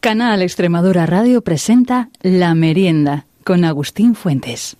Canal Extremadura Radio presenta La Merienda con Agustín Fuentes.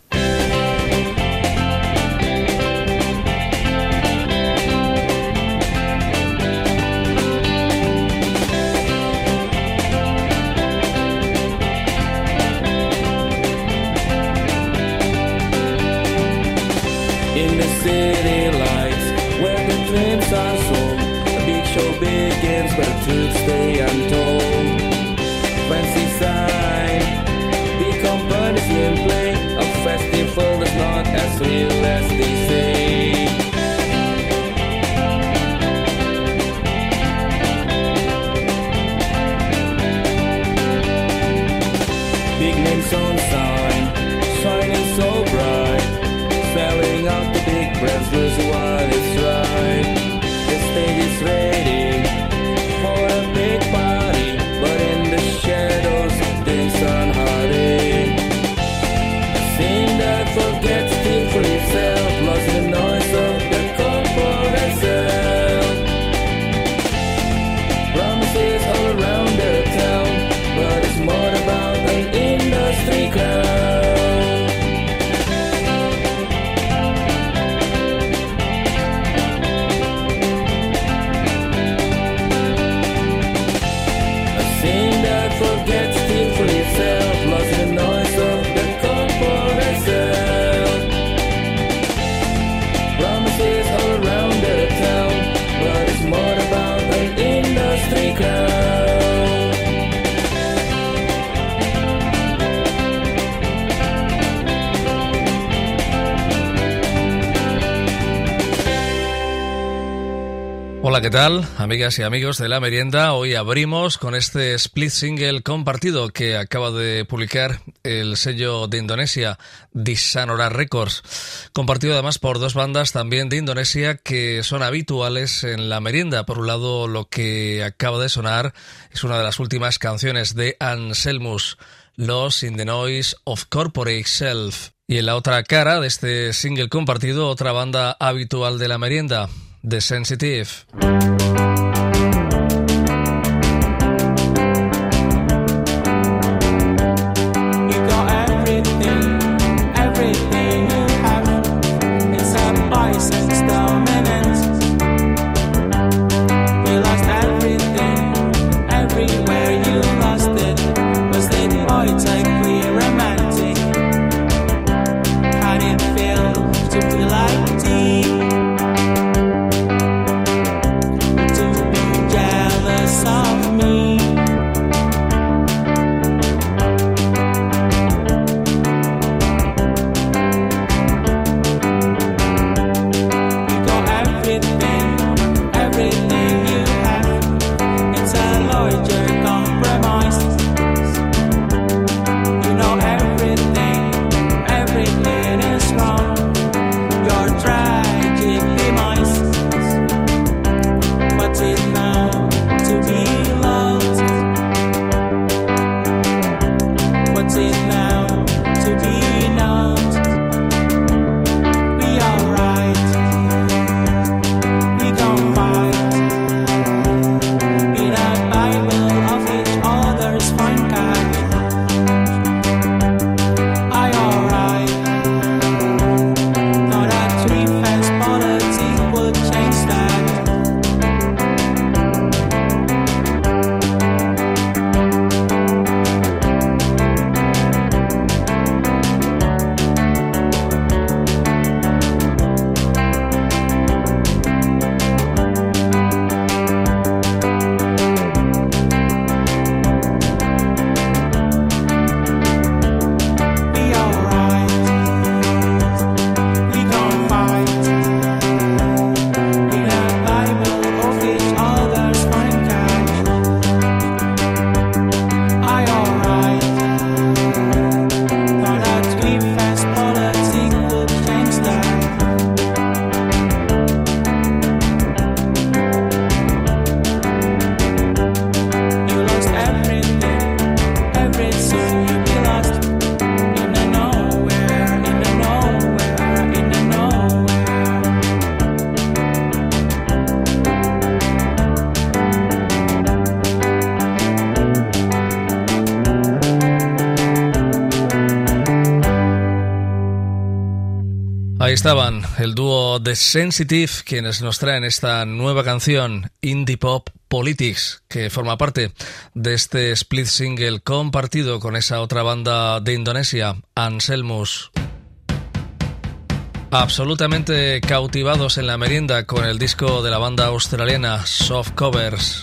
¿Qué tal? Amigas y amigos de la merienda, hoy abrimos con este split single compartido que acaba de publicar el sello de Indonesia, Disanora Records, compartido además por dos bandas también de Indonesia que son habituales en la merienda. Por un lado, lo que acaba de sonar es una de las últimas canciones de Anselmus, Lost in the Noise of Corporate Self. Y en la otra cara de este single compartido, otra banda habitual de la merienda, The Sensitive. The Sensitive, quienes nos traen esta nueva canción, Indie Pop Politics, que forma parte de este split single compartido con esa otra banda de Indonesia, Anselmus. Absolutamente cautivados en la merienda con el disco de la banda australiana Soft Covers.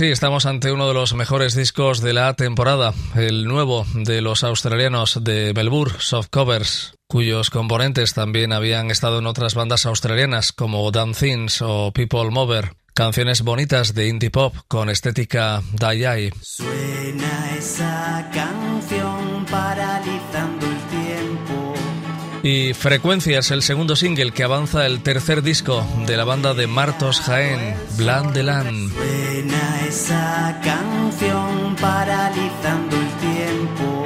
Sí, estamos ante uno de los mejores discos de la temporada, el nuevo de los australianos de Melbourne, Soft Covers, cuyos componentes también habían estado en otras bandas australianas como Damn Things o People Mover. Canciones bonitas de indie pop con estética die Suena esa canción tiempo. Y Frecuencias, el segundo single que avanza el tercer disco de la banda de Martos Jaén, Bland de Lan. Suena esa canción paralizando el tiempo.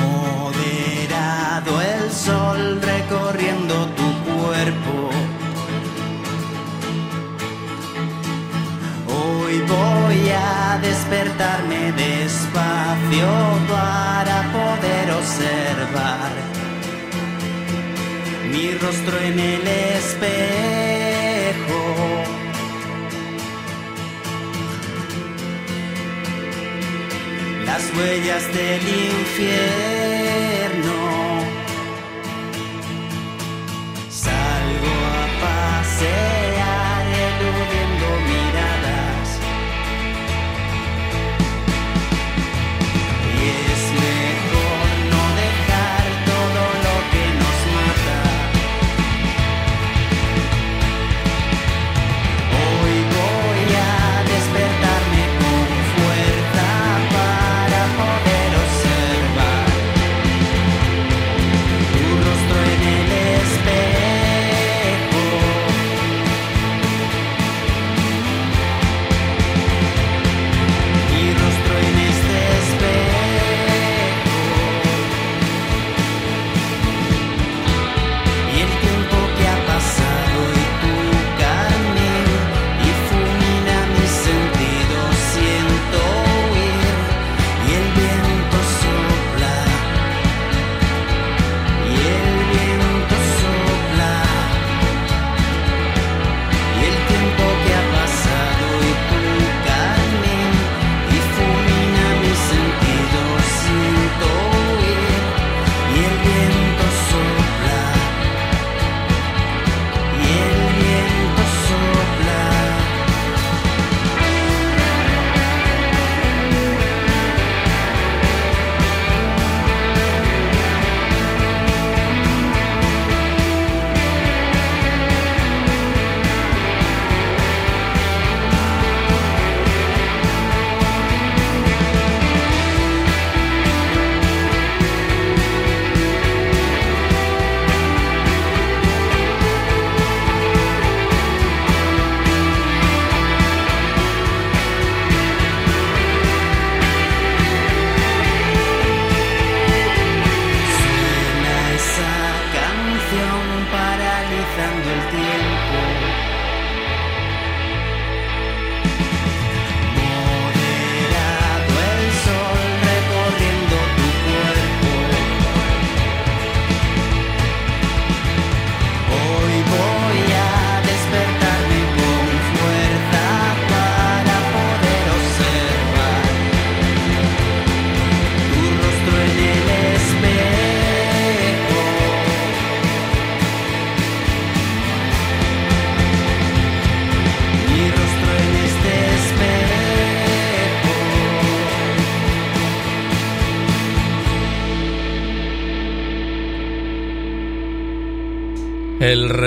Moderado el sol recorriendo tu cuerpo. Hoy voy a despertarme despacio para poder observar mi rostro en el espejo. Las huellas del infierno. Salgo a pasear eludiendo miradas.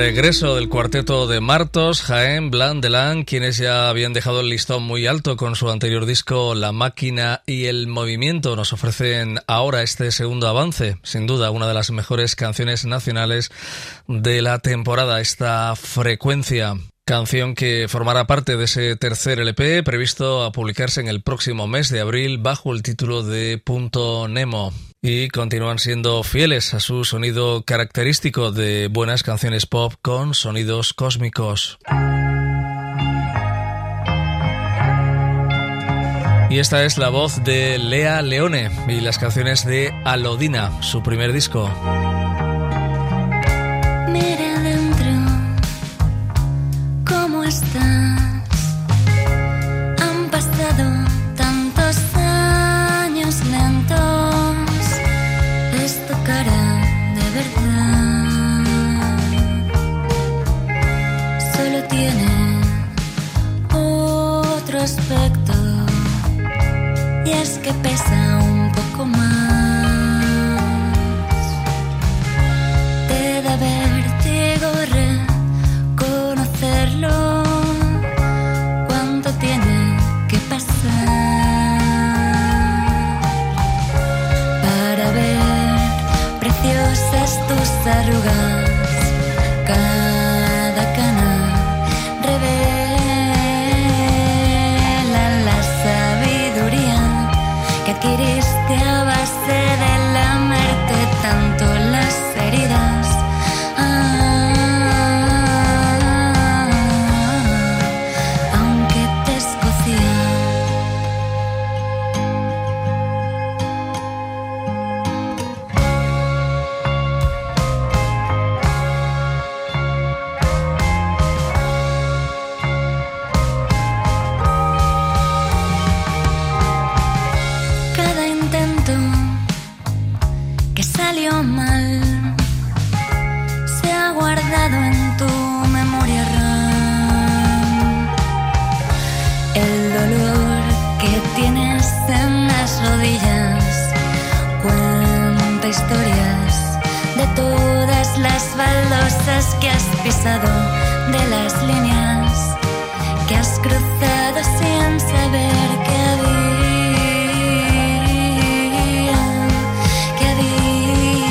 Regreso del cuarteto de Martos, Jaén, Blanc, Delan, quienes ya habían dejado el listón muy alto con su anterior disco La máquina y el movimiento, nos ofrecen ahora este segundo avance, sin duda una de las mejores canciones nacionales de la temporada, esta frecuencia. Canción que formará parte de ese tercer LP previsto a publicarse en el próximo mes de abril bajo el título de Punto Nemo. Y continúan siendo fieles a su sonido característico de buenas canciones pop con sonidos cósmicos. Y esta es la voz de Lea Leone y las canciones de Alodina, su primer disco. Mira adentro, ¿cómo? Y es que pesa un poco más. Te da vértigo reconocerlo. Cuánto tiene que pasar para ver preciosas tus arrugas. Baldosas que has pisado, de las líneas que has cruzado sin saber que había, que había,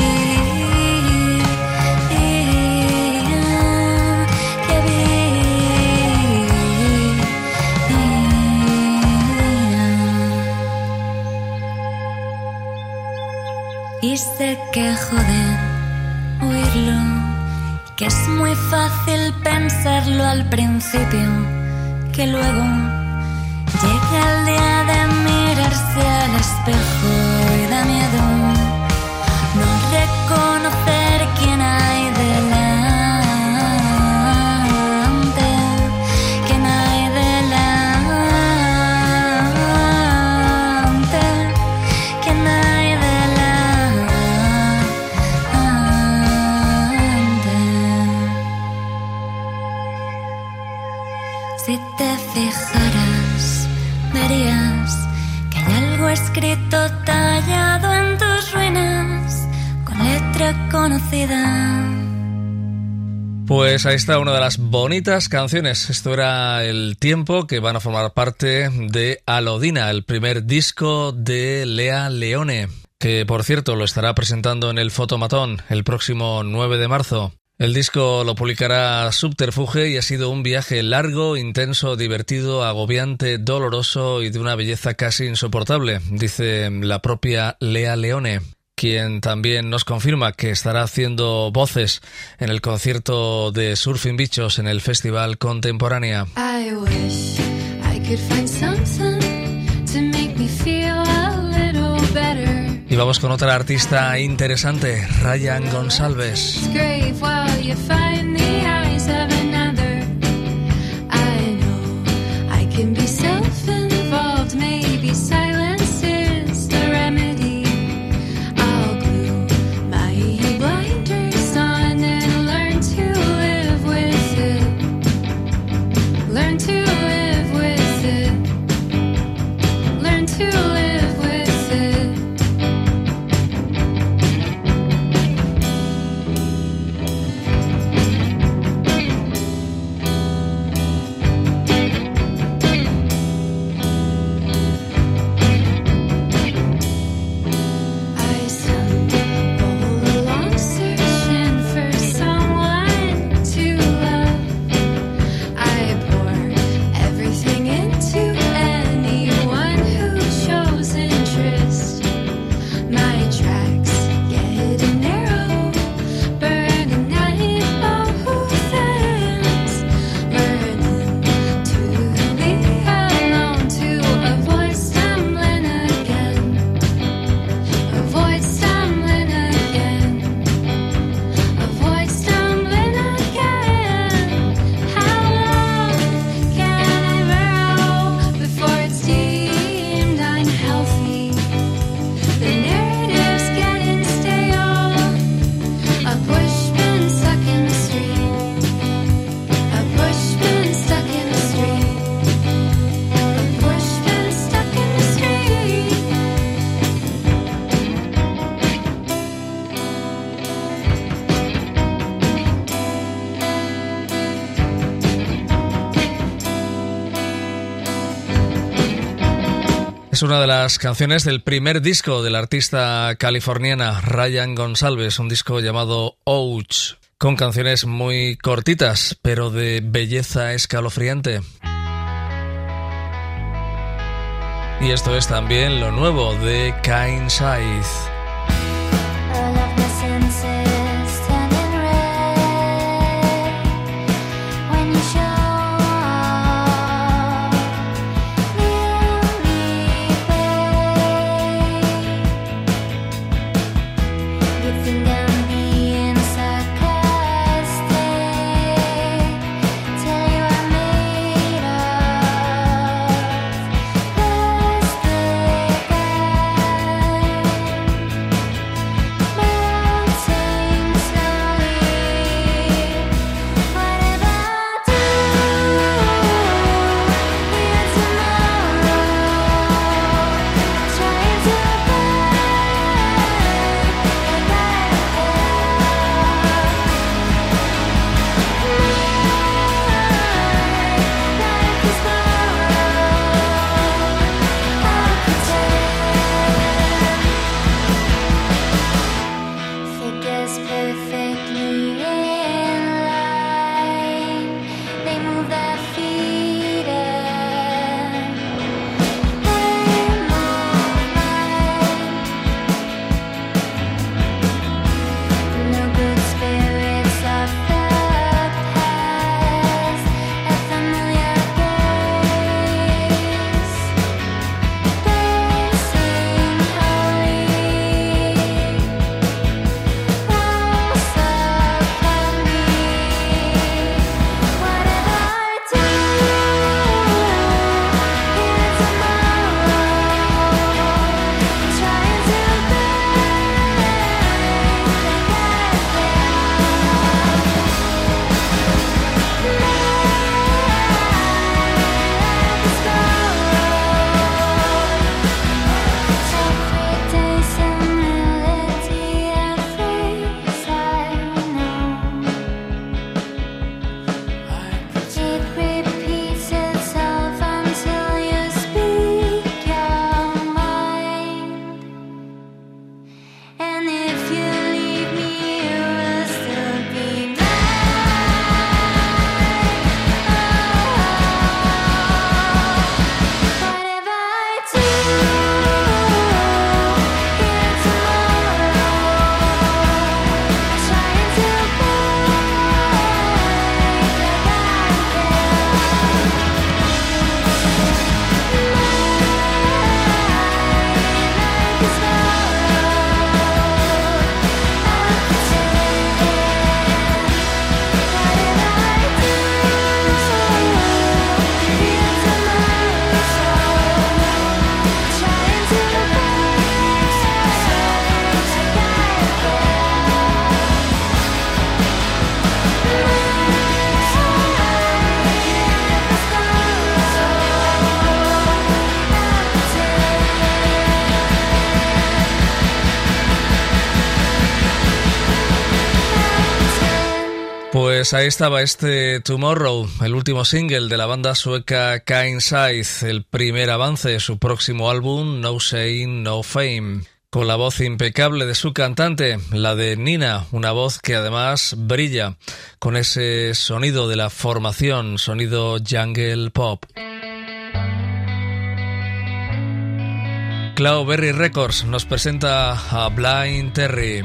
que había. Y sé que joder oírlo, que es muy fácil pensarlo al principio, que luego llega el día de mirarse al espejo y da miedo escrito tallado en tus ruinas con letra conocida. Pues ahí está una de las bonitas canciones. Esto era el tiempo que van a formar parte de Alodina, el primer disco de Lea Leone, que por cierto lo estará presentando en el Fotomatón el próximo 9 de marzo. El disco lo publicará Subterfuge y ha sido un viaje largo, intenso, divertido, agobiante, doloroso y de una belleza casi insoportable, dice la propia Lea Leone quien también nos confirma que estará haciendo voces en el concierto de Surfing Bichos en el Festival Contemporánea. Y vamos con otra artista interesante, Ryan Gonsalves. Es una de las canciones del primer disco de la artista californiana Ryan González, un disco llamado Ouch, con canciones muy cortitas, pero de belleza escalofriante. Y esto es también lo nuevo de Kind Size. Pues ahí estaba este Tomorrow, el último single de la banda sueca Kind Size, el primer avance de su próximo álbum No Saying No Fame. Con la voz impecable de su cantante, la de Nina, una voz que además brilla con ese sonido de la formación, sonido jungle pop. Cloudberry Records nos presenta a Blind Terry.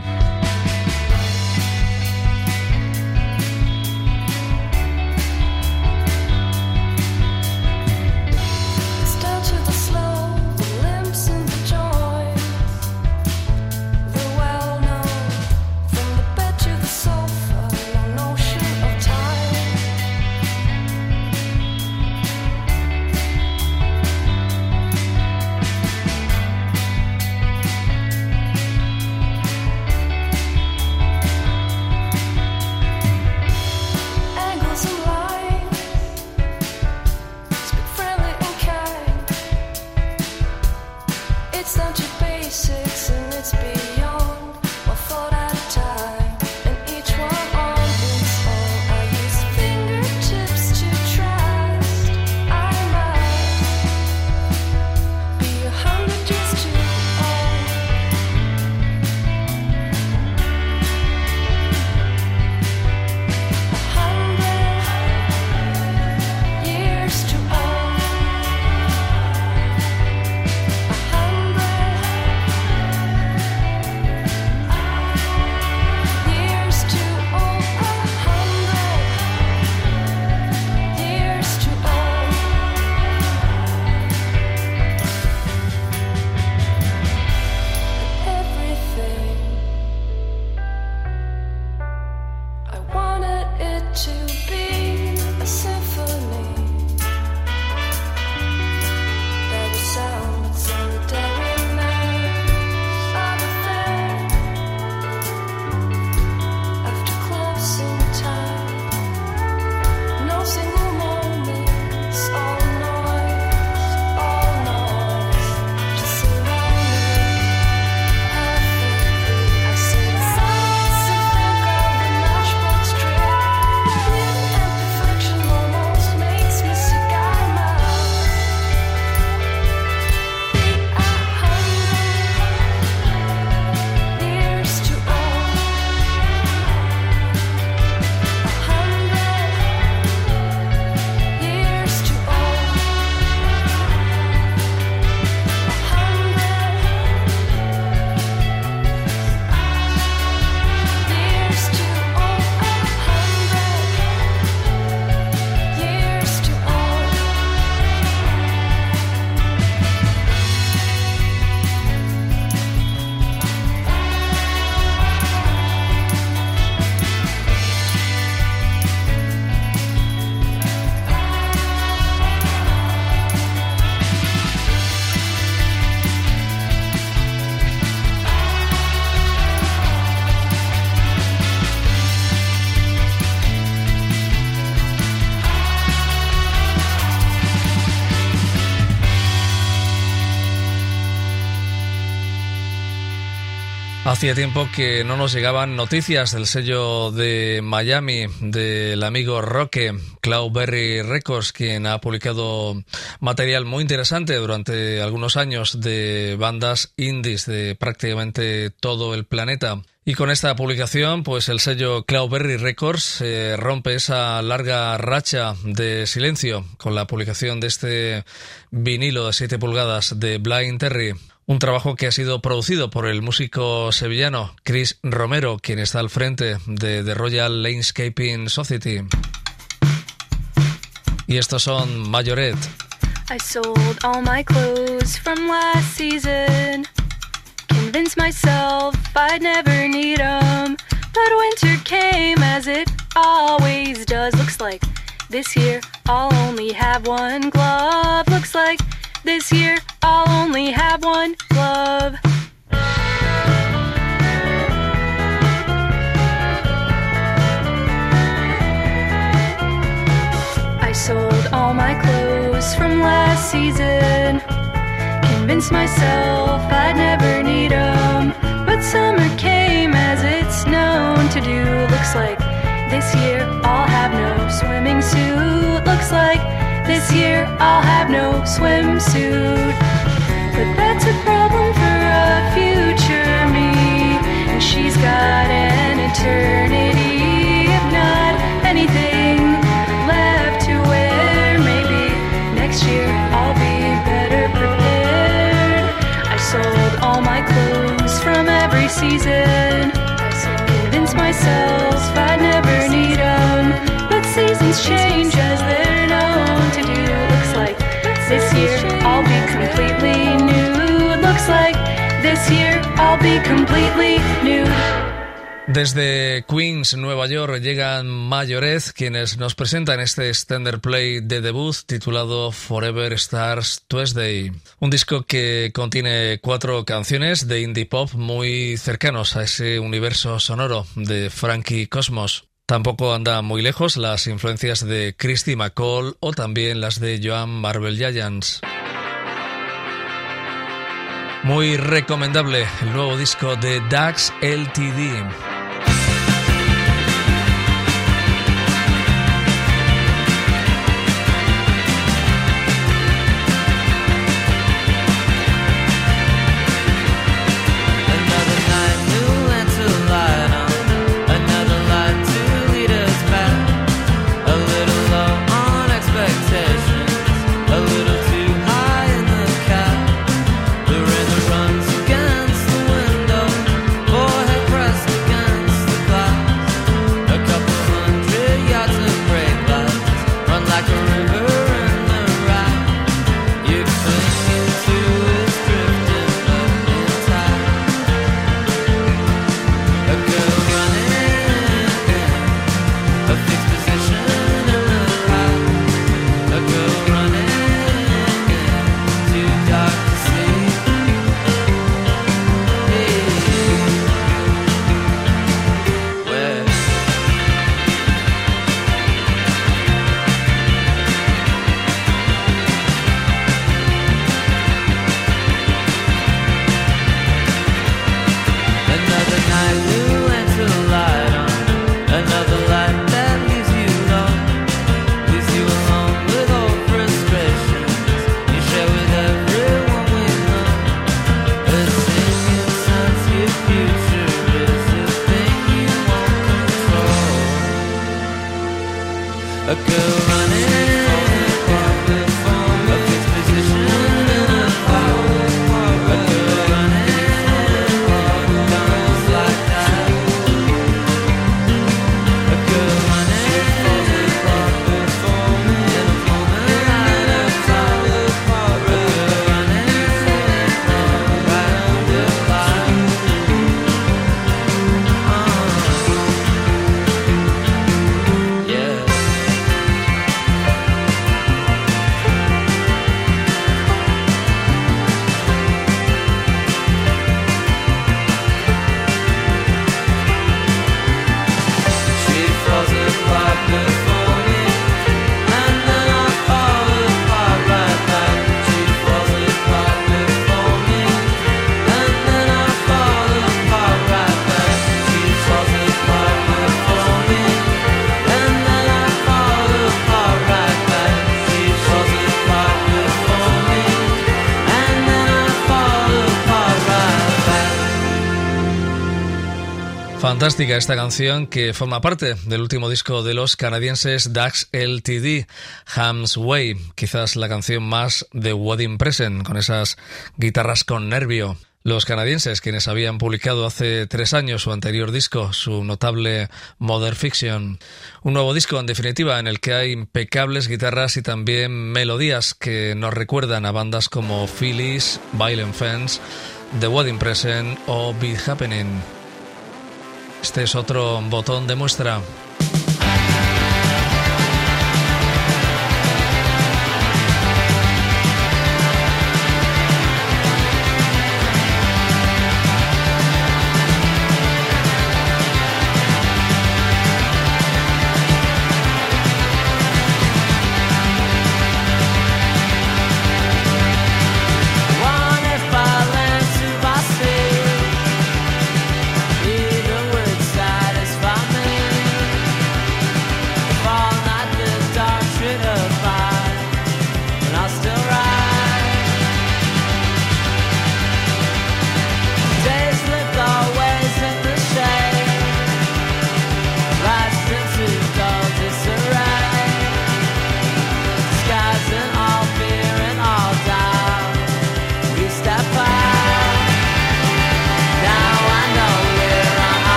Hacía tiempo que no nos llegaban noticias del sello de Miami del amigo Roque, Cloudberry Records, quien ha publicado material muy interesante durante algunos años de bandas indies de prácticamente todo el planeta. Y con esta publicación, pues el sello Cloudberry Records eh, rompe esa larga racha de silencio con la publicación de este vinilo de 7 pulgadas de Blind Terry. Un trabajo que ha sido producido por el músico sevillano Chris Romero, quien está al frente de The Royal Landscaping Society. Y estos son Mayoret. I sold all my clothes from last season. Convinced myself I'd never need 'em. But winter came as it always does. Looks like this year I'll only have one glove. Looks like this year I'll only have one glove. I sold all my clothes from last season. Convinced myself I'd never need 'em. But summer came as it's known to do. Looks like this year I'll have no swimming suit. Looks like this year I'll have no swimsuit. But that's a problem for a future me. And she's got an eternity, if not anything left to wear. Maybe next year I'll be better prepared. I sold all my clothes from every season. I convinced myself I'd never need 'em. But seasons change as they're Desde Queens, Nueva York, llegan Mayorez, quienes nos presentan este extender play de debut titulado Forever Stars Tuesday. Un disco que contiene cuatro canciones de indie pop muy cercanos a ese universo sonoro de Frankie Cosmos. Tampoco anda muy lejos las influencias de Christy McCall o también las de Joan Marvel Giants. Muy recomendable el nuevo disco de Dax LTD. Fantástica esta canción que forma parte del último disco de los canadienses Dax LTD, Ham's Way, quizás la canción más de Wedding Present, con esas guitarras con nervio. Los canadienses, quienes habían publicado hace tres años su anterior disco, su notable Modern Fiction. Un nuevo disco, en definitiva, en el que hay impecables guitarras y también melodías que nos recuerdan a bandas como Phyllis, Violent Fence, The Wedding Present o Beat Happening. Este es otro botón de muestra.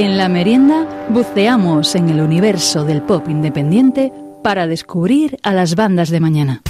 En la merienda buceamos en el universo del pop independiente para descubrir a las bandas de mañana.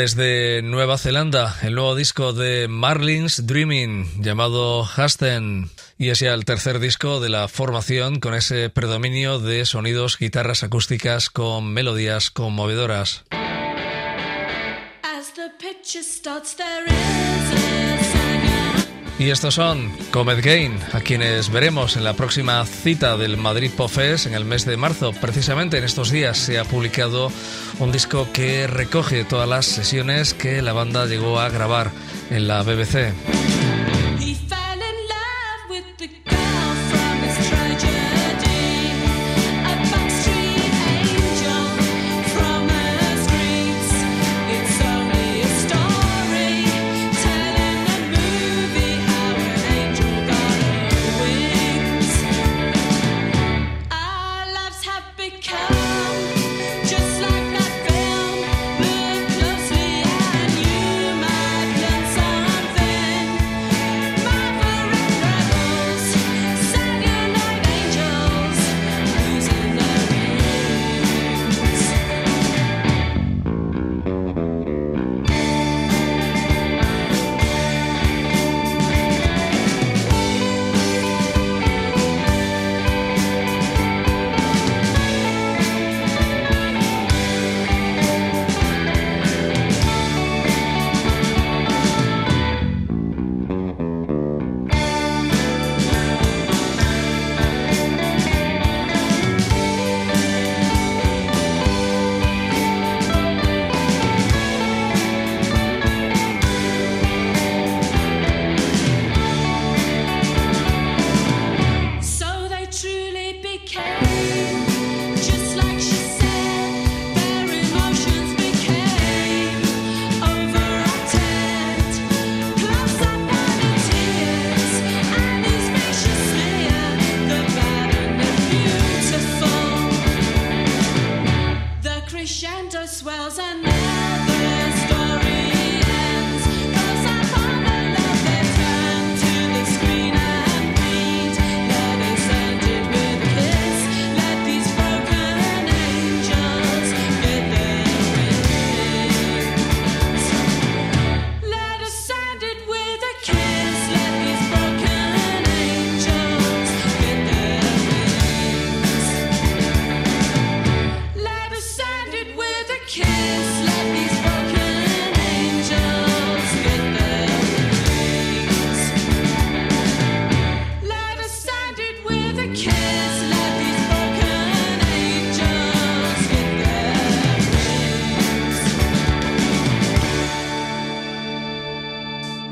Desde Nueva Zelanda, el nuevo disco de Marlins Dreaming, llamado Hasten, y es ya el tercer disco de la formación con ese predominio de sonidos, guitarras acústicas con melodías conmovedoras. Y estos son Comet Gain, a quienes veremos en la próxima cita del Madrid Pop Fest en el mes de marzo. Precisamente en estos días se ha publicado un disco que recoge todas las sesiones que la banda llegó a grabar en la BBC.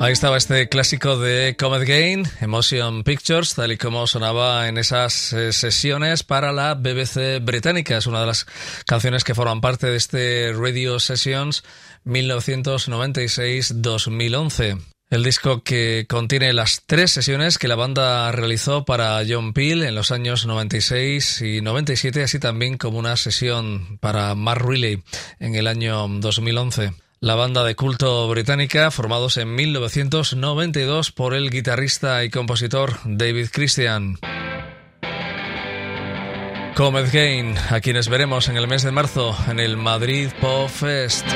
Ahí estaba este clásico de Comet Gain, Emotion Pictures, tal y como sonaba en esas eh, sesiones para la BBC británica. Es una de las canciones que forman parte de este Radio Sessions 1996-2011. El disco que contiene las tres sesiones que la banda realizó para John Peel en los años 96 y 97, así también como una sesión para Mark Riley en el año 2011. La banda de culto británica, formados en 1992 por el guitarrista y compositor David Christian. Comet Gain, a quienes veremos en el mes de marzo en el Madrid Pop Fest.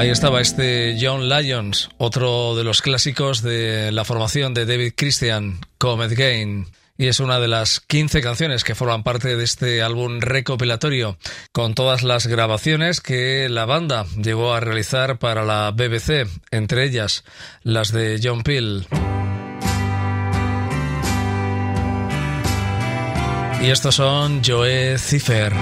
Ahí estaba este John Lyons, otro de los clásicos de la formación de David Christian, Comet Gain. Y es una de las 15 canciones que forman parte de este álbum recopilatorio, con todas las grabaciones que la banda llegó a realizar para la BBC, entre ellas las de John Peel. Y estos son Joe Cipher.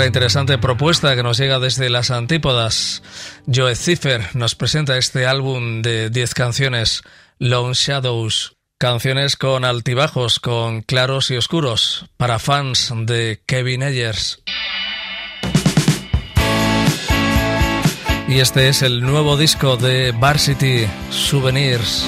Otra interesante propuesta que nos llega desde las antípodas. Joe Ziffer nos presenta este álbum de 10 canciones, Lone Shadows. Canciones con altibajos, con claros y oscuros, para fans de Kevin Ayers. Y este es el nuevo disco de Varsity Souvenirs.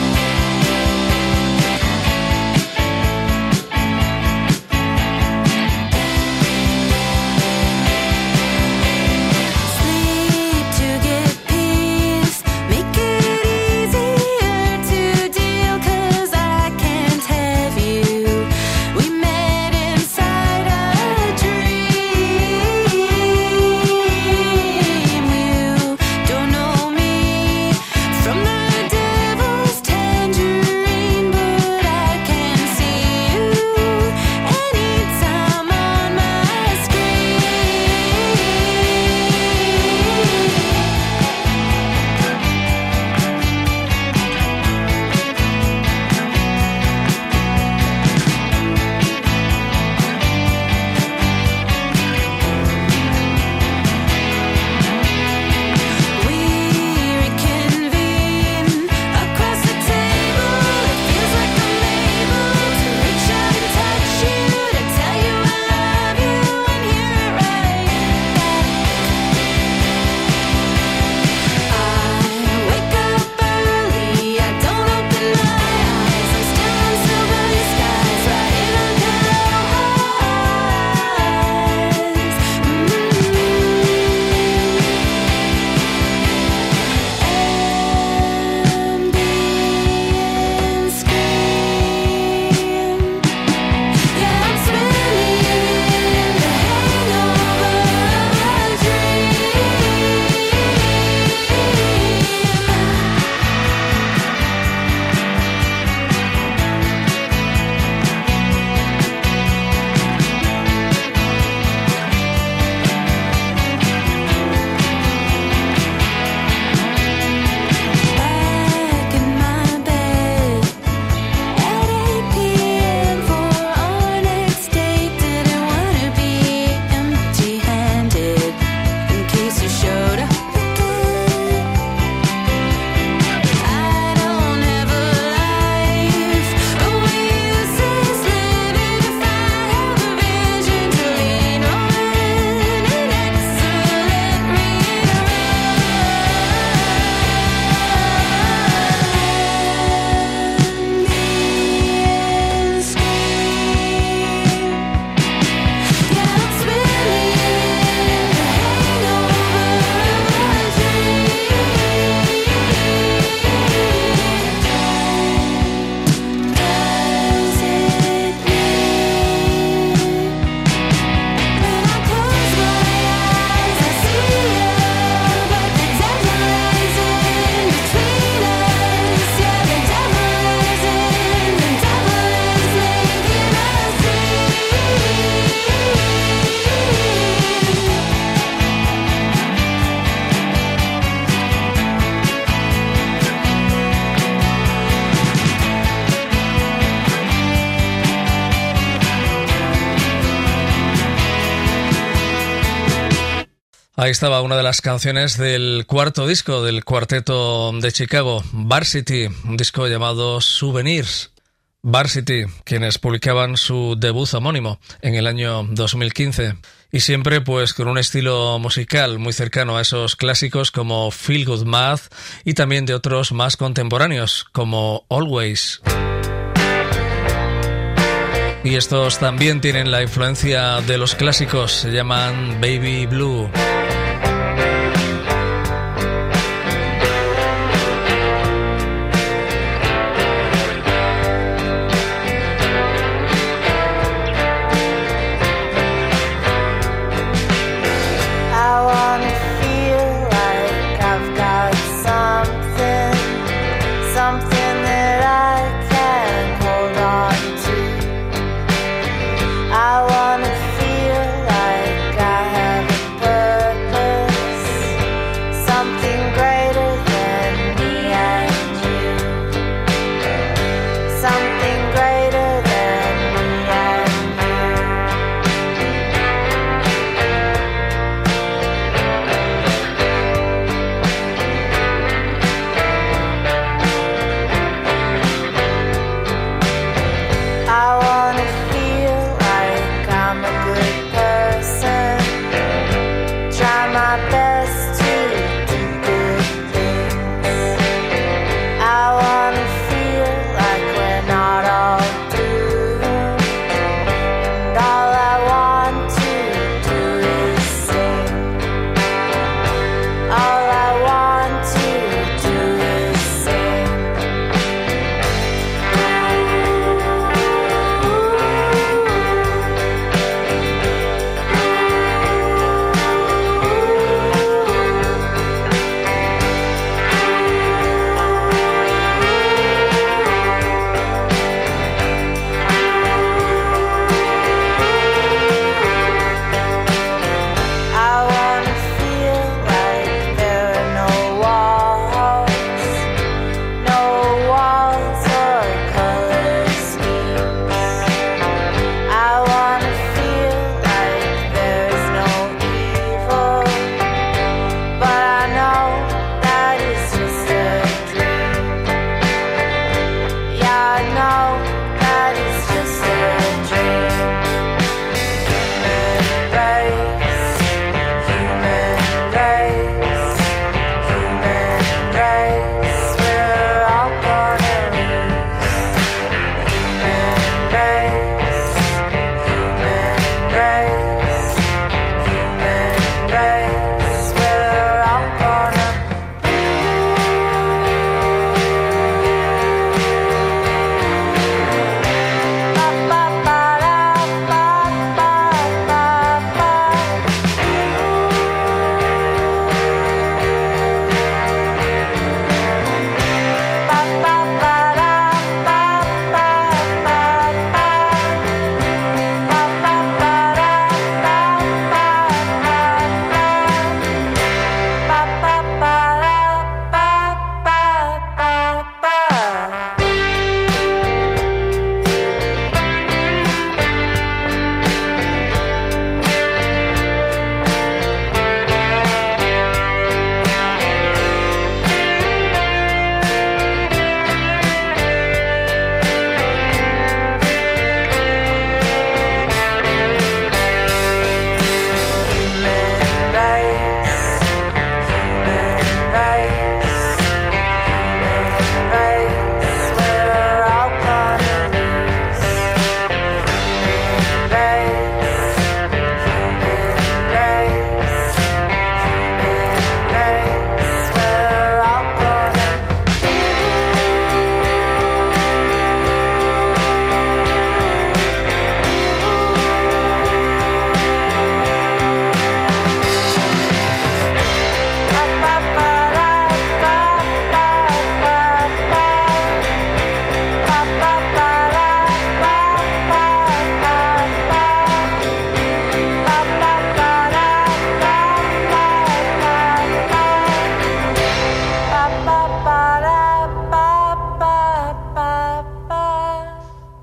Estaba una de las canciones del cuarto disco del cuarteto de Chicago, Varsity, un disco llamado Souvenirs. Varsity, quienes publicaban su debut homónimo en el año 2015. Y siempre pues con un estilo musical muy cercano a esos clásicos como Feel Good Math y también de otros más contemporáneos como Always. Y estos también tienen la influencia de los clásicos, se llaman Baby Blue.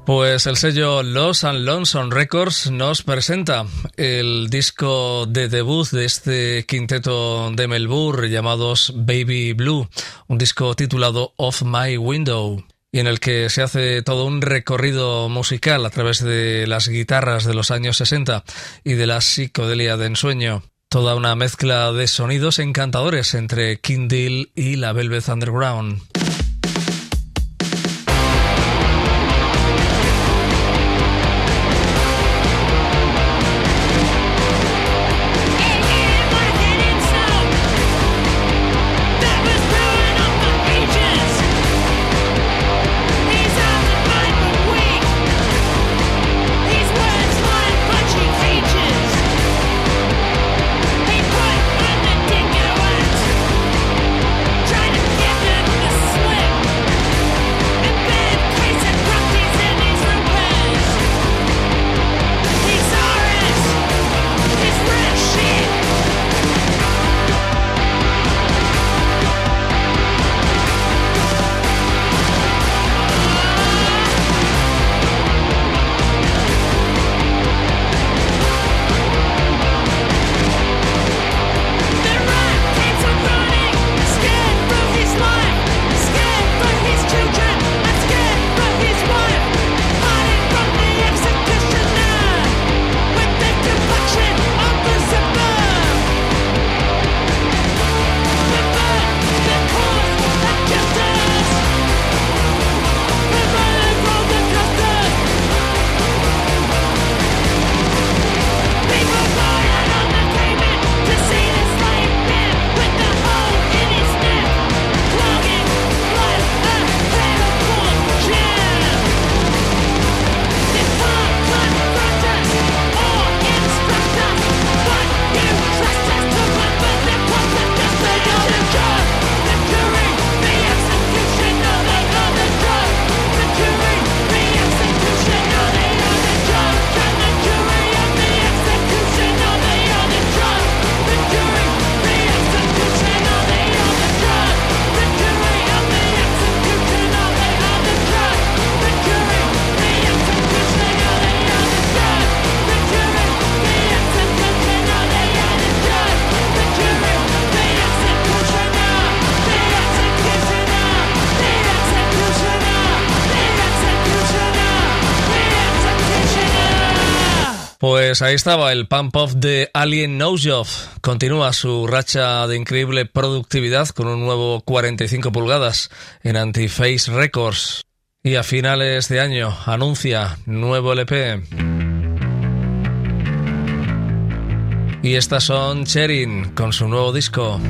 Pues el sello Los and Lonesome Records nos presenta el disco de debut de este quinteto de Melbourne llamados Baby Blue, un disco titulado Off My Window y en el que se hace todo un recorrido musical a través de las guitarras de los años 60 y de la psicodelia de ensueño. Toda una mezcla de sonidos encantadores entre King y la Velvet Underground. Pues ahí estaba el pump off de Alien Nose Continúa su racha de increíble productividad con un nuevo 45 pulgadas en Antiface Records. Y a finales de año anuncia nuevo LP. Y estas son Cherin con su nuevo disco.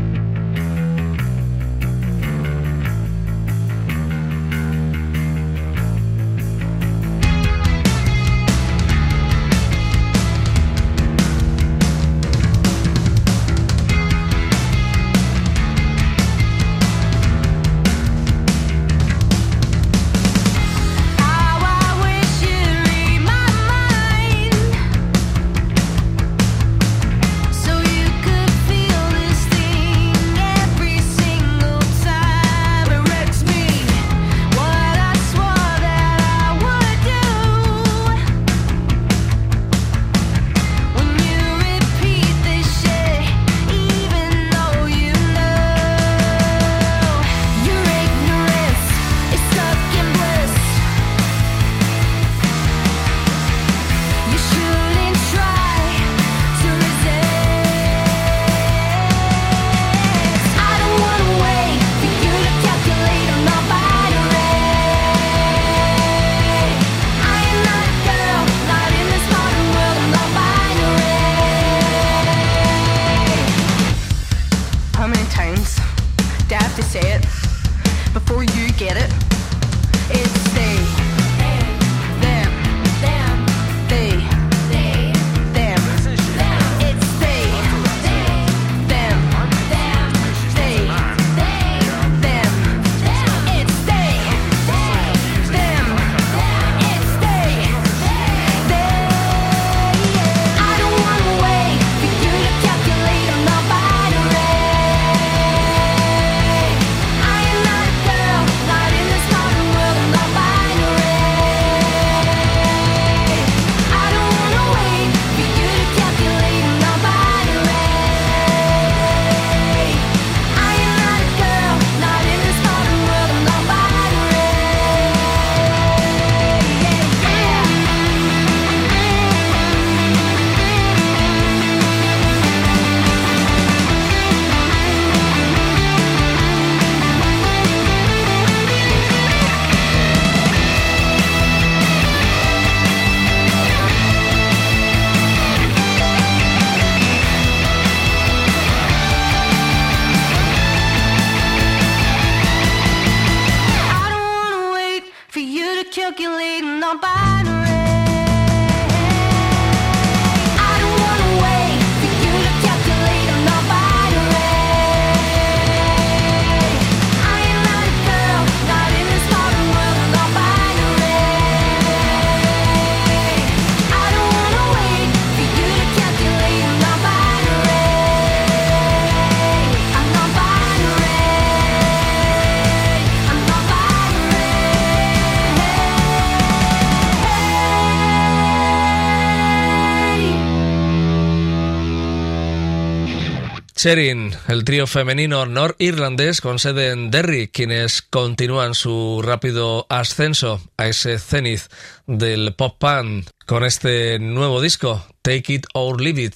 Cherin, el trío femenino norirlandés con sede en Derry, quienes continúan su rápido ascenso a ese cenit del pop punk con este nuevo disco, Take It or Leave It,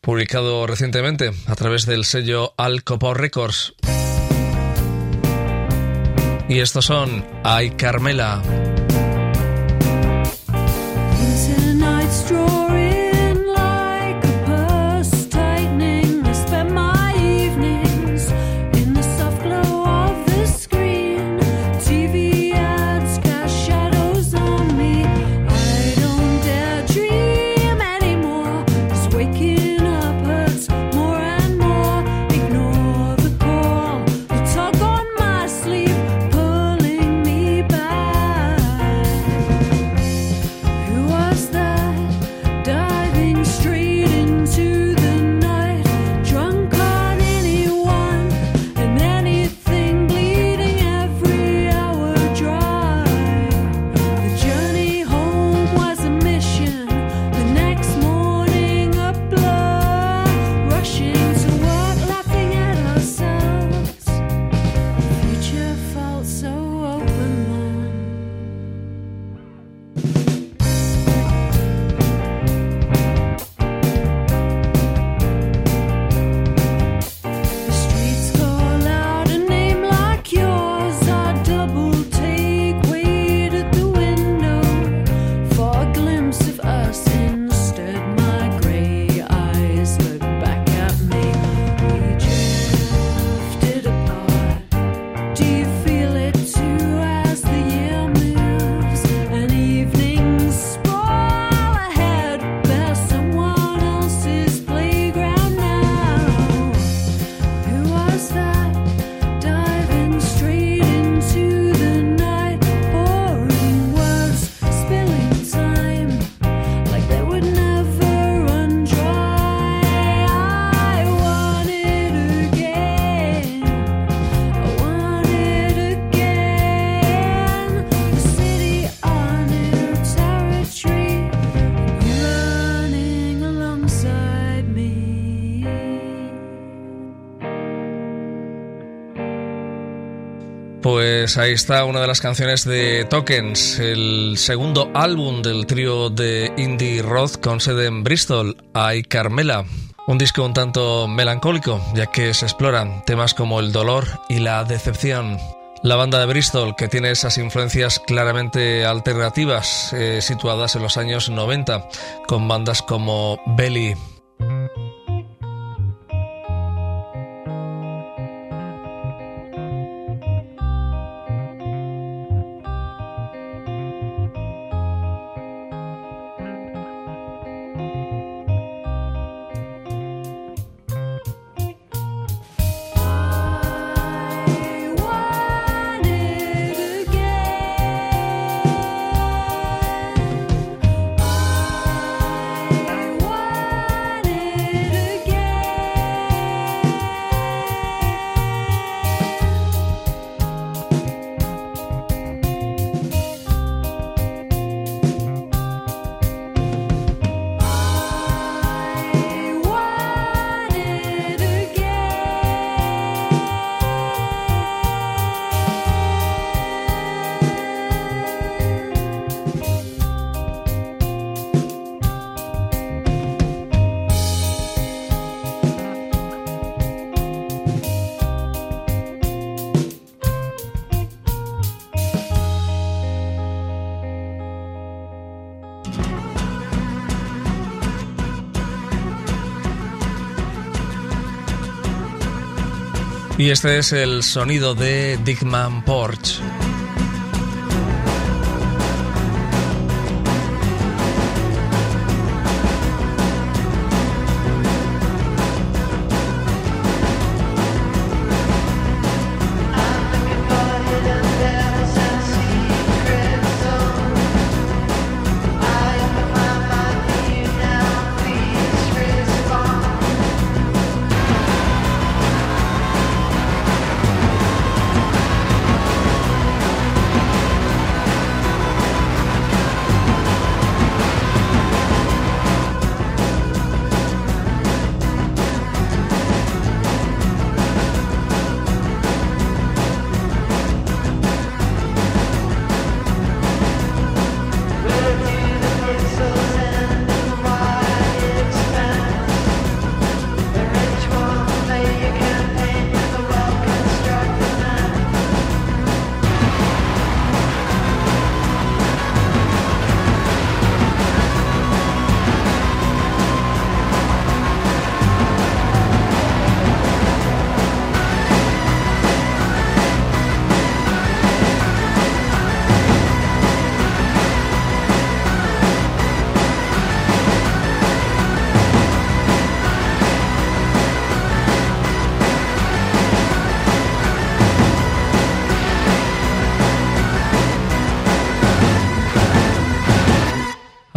publicado recientemente a través del sello Alcopo Records. Y estos son Ay Carmela. Pues ahí está una de las canciones de Tokens, el segundo álbum del trío de indie rock con sede en Bristol, Ay Carmela. Un disco un tanto melancólico, ya que se exploran temas como el dolor y la decepción. La banda de Bristol, que tiene esas influencias claramente alternativas, eh, situadas en los años 90, con bandas como Belly. Y este es el sonido de Dickman Porch.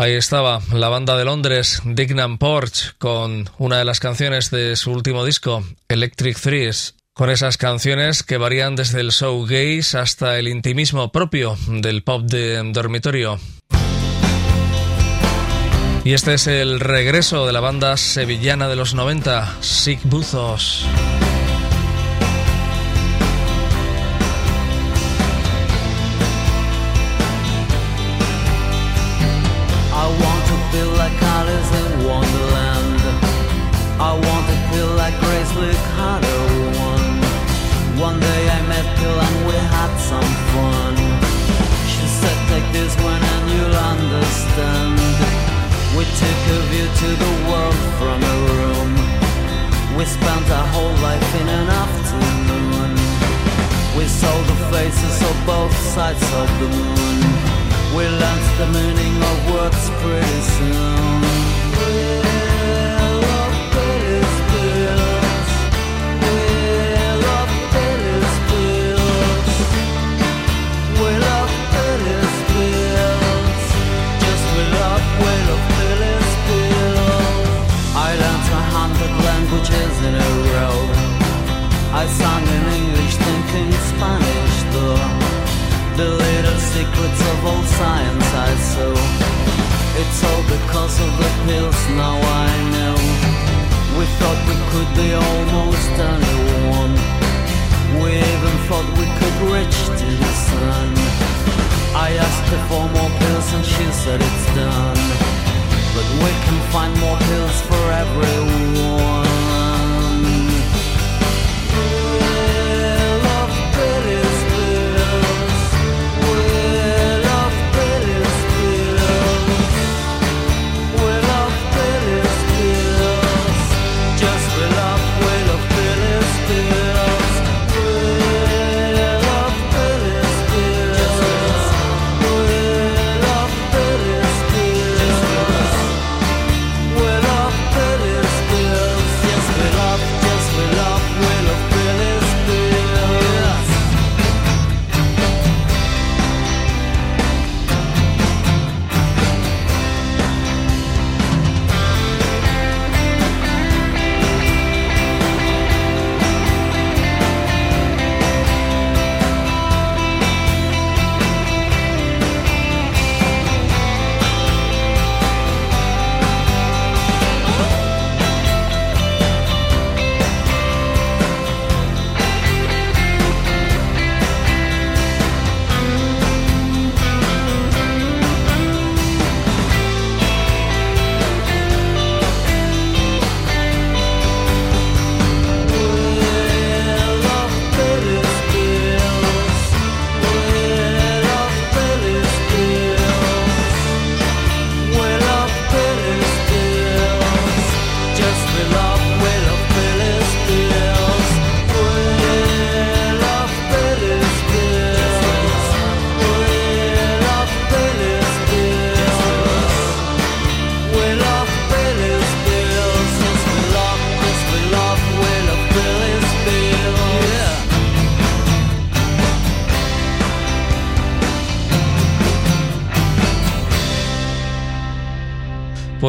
Ahí estaba la banda de Londres, Dignam Porch, con una de las canciones de su último disco, Electric Threes, con esas canciones que varían desde el showgaze hasta el intimismo propio del pop de dormitorio. Y este es el regreso de la banda sevillana de los 90, Sick Buzos. Lee Carter won. One day I met Bill and we had some fun. She said, Take this one and you'll understand. We took a view to the world from a room. We spent our whole life in an afternoon. We saw the faces of both sides of the moon. We learned the meaning of words pretty soon. Hundred in a row. I sang in English, thinking Spanish though. The little secrets of old science I saw. It's all because of the pills, now I know. We thought we could be almost anyone. We even thought we could reach to the sun. I asked her for more pills and she said it's done. But we can find more pills for everyone.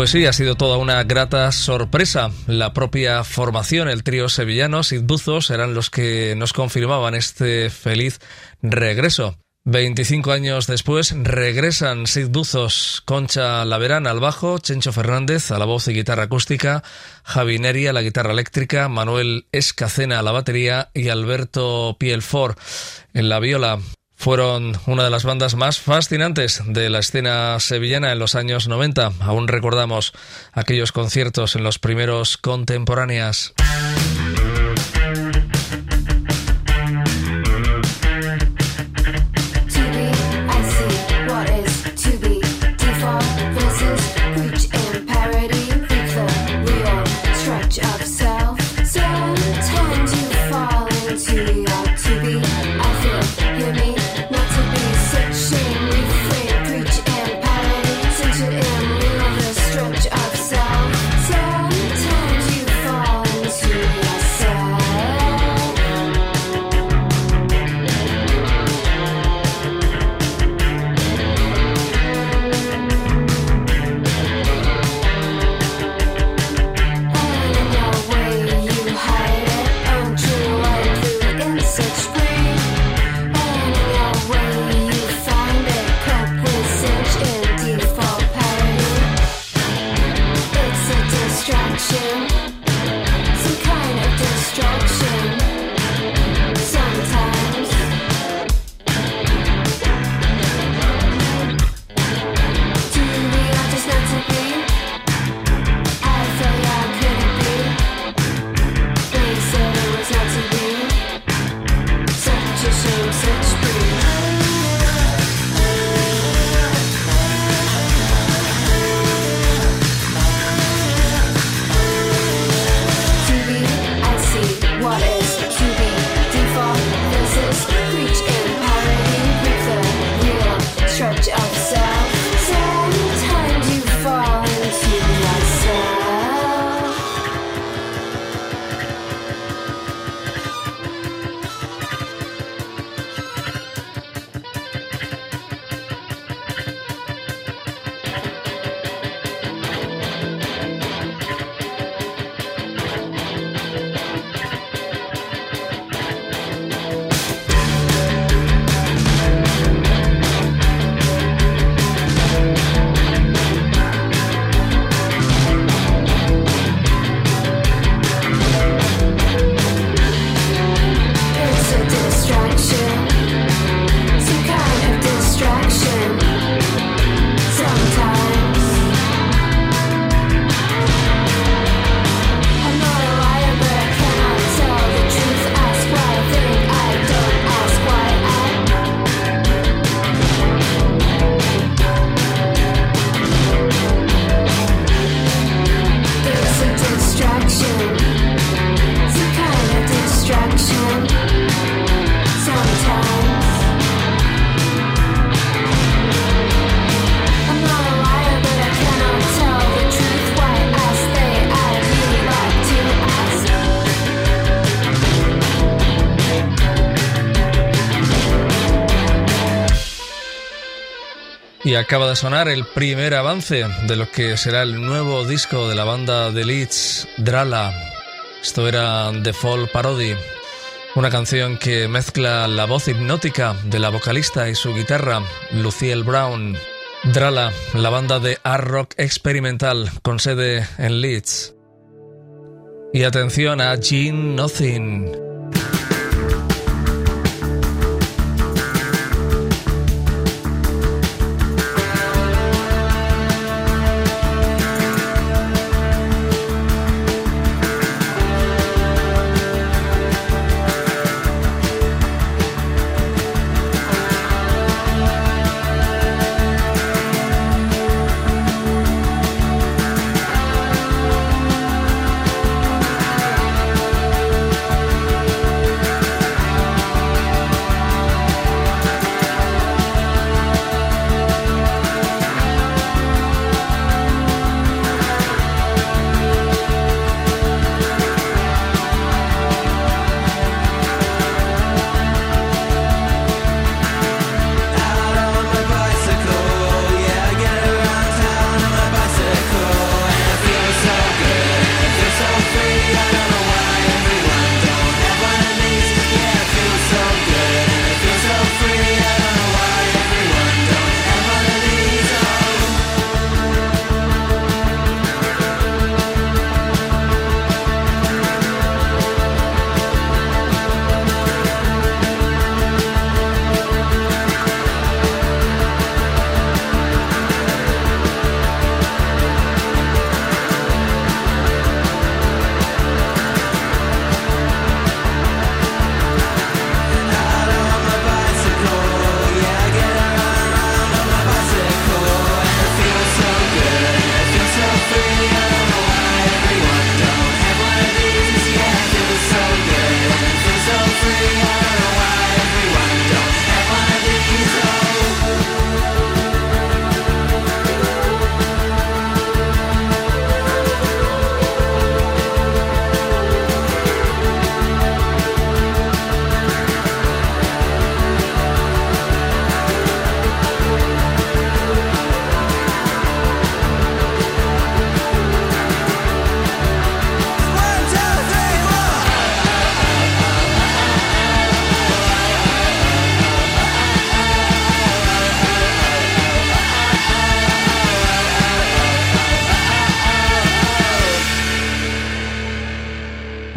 Pues sí, ha sido toda una grata sorpresa. La propia formación, el trío sevillano, Sidbuzos, eran los que nos confirmaban este feliz regreso. 25 años después regresan Sidbuzos, Concha Laverán al bajo, Chencho Fernández a la voz y guitarra acústica, Javi Neri a la guitarra eléctrica, Manuel Escacena a la batería y Alberto Pielfor en la viola. Fueron una de las bandas más fascinantes de la escena sevillana en los años 90. Aún recordamos aquellos conciertos en los primeros contemporáneas. Y acaba de sonar el primer avance de lo que será el nuevo disco de la banda de Leeds, Drala. Esto era The Fall Parody, una canción que mezcla la voz hipnótica de la vocalista y su guitarra, Luciel Brown. Drala, la banda de art rock experimental con sede en Leeds. Y atención a Gene Nothing.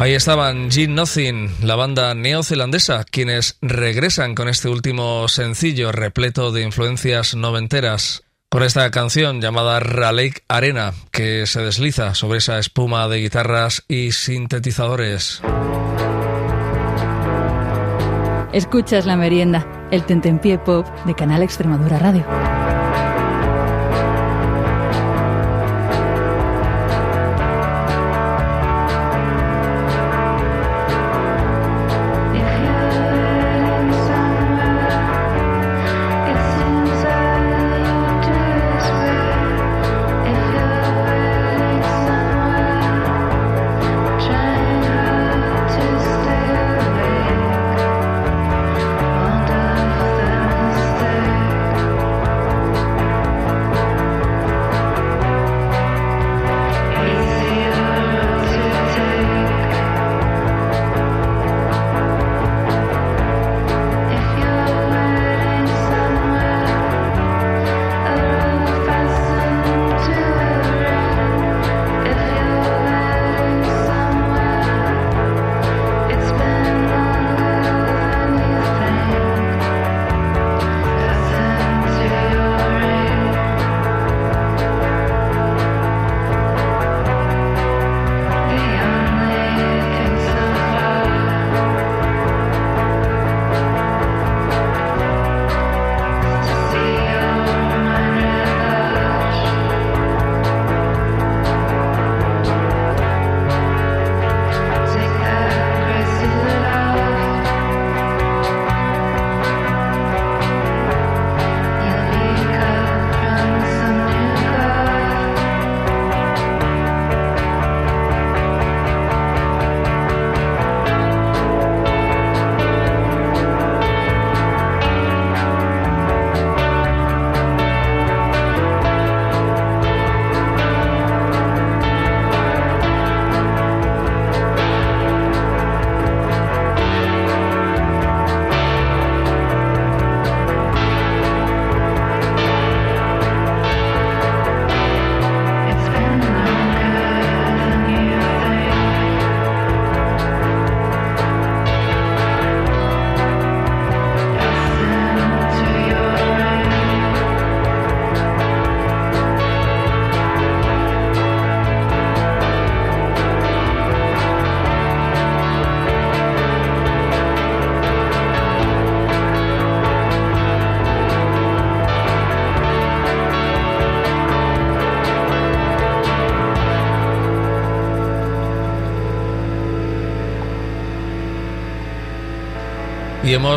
Ahí estaban Gene Nothing, la banda neozelandesa, quienes regresan con este último sencillo repleto de influencias noventeras, con esta canción llamada Raleigh Arena, que se desliza sobre esa espuma de guitarras y sintetizadores. Escuchas la merienda, el tentempié pop de Canal Extremadura Radio.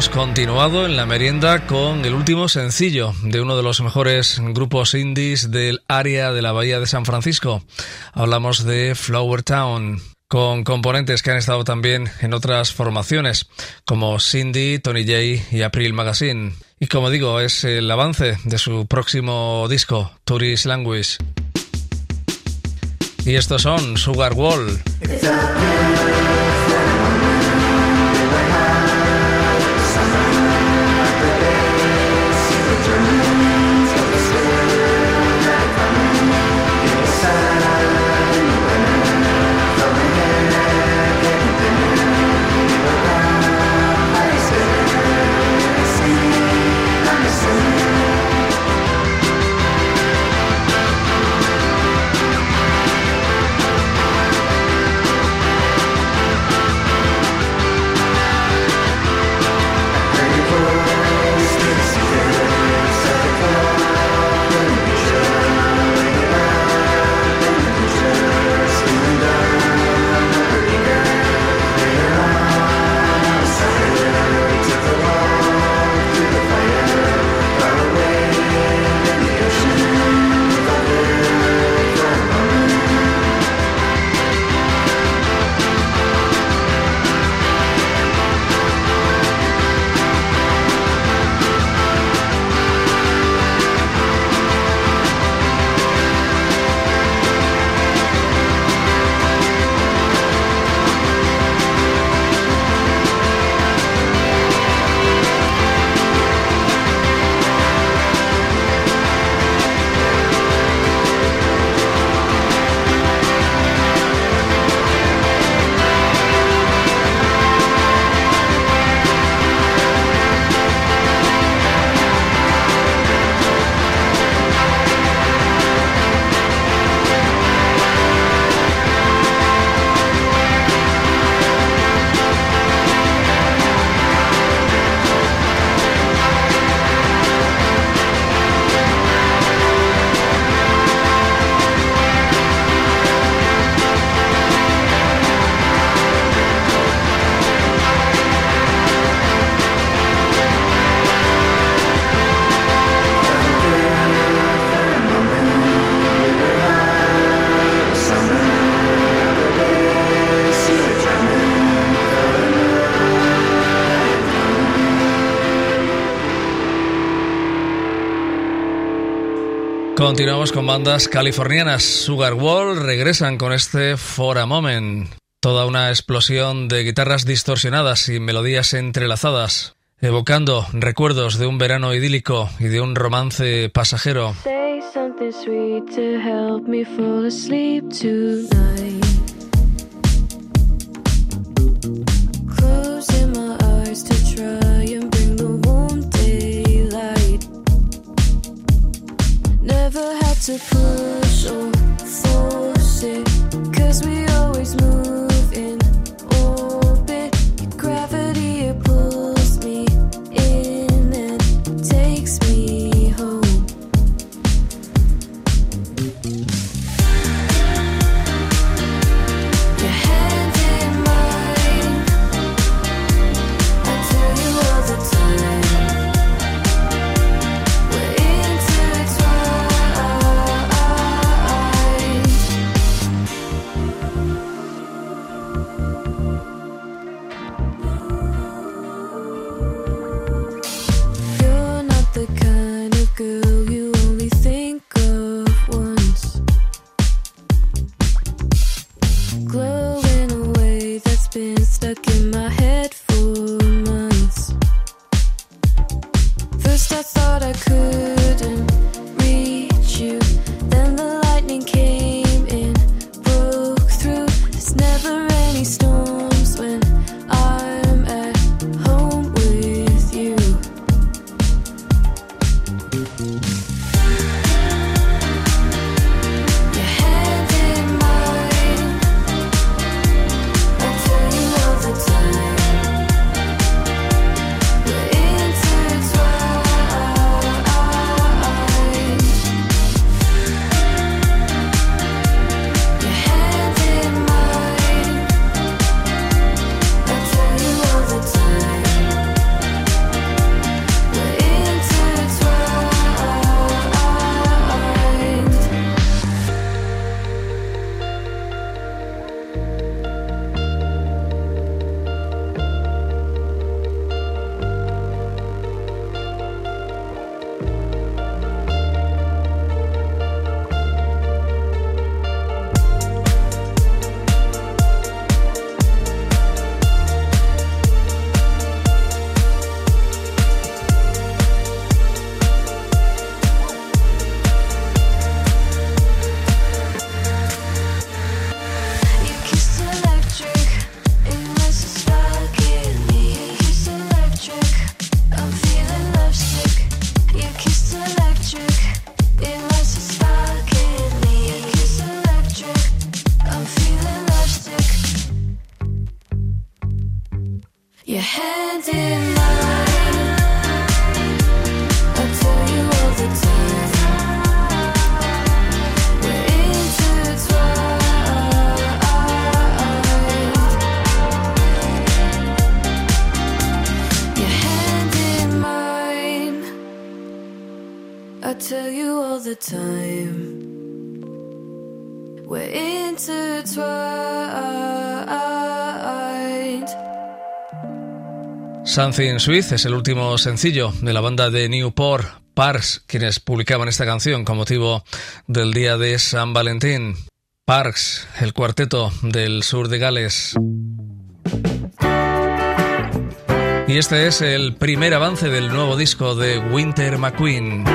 Hemos continuado en la merienda con el último sencillo de uno de los mejores grupos indies del área de la Bahía de San Francisco. Hablamos de Flower Town, con componentes que han estado también en otras formaciones, como Cindy, Tony J y April Magazine. Y como digo, es el avance de su próximo disco, Tourist Language. Y estos son Sugar Wall. Continuamos con bandas californianas. Sugar Wall regresan con este For a Moment. Toda una explosión de guitarras distorsionadas y melodías entrelazadas, evocando recuerdos de un verano idílico y de un romance pasajero. Something Sweet es el último sencillo de la banda de Newport, Parks, quienes publicaban esta canción con motivo del día de San Valentín. Parks, el cuarteto del sur de Gales. Y este es el primer avance del nuevo disco de Winter McQueen.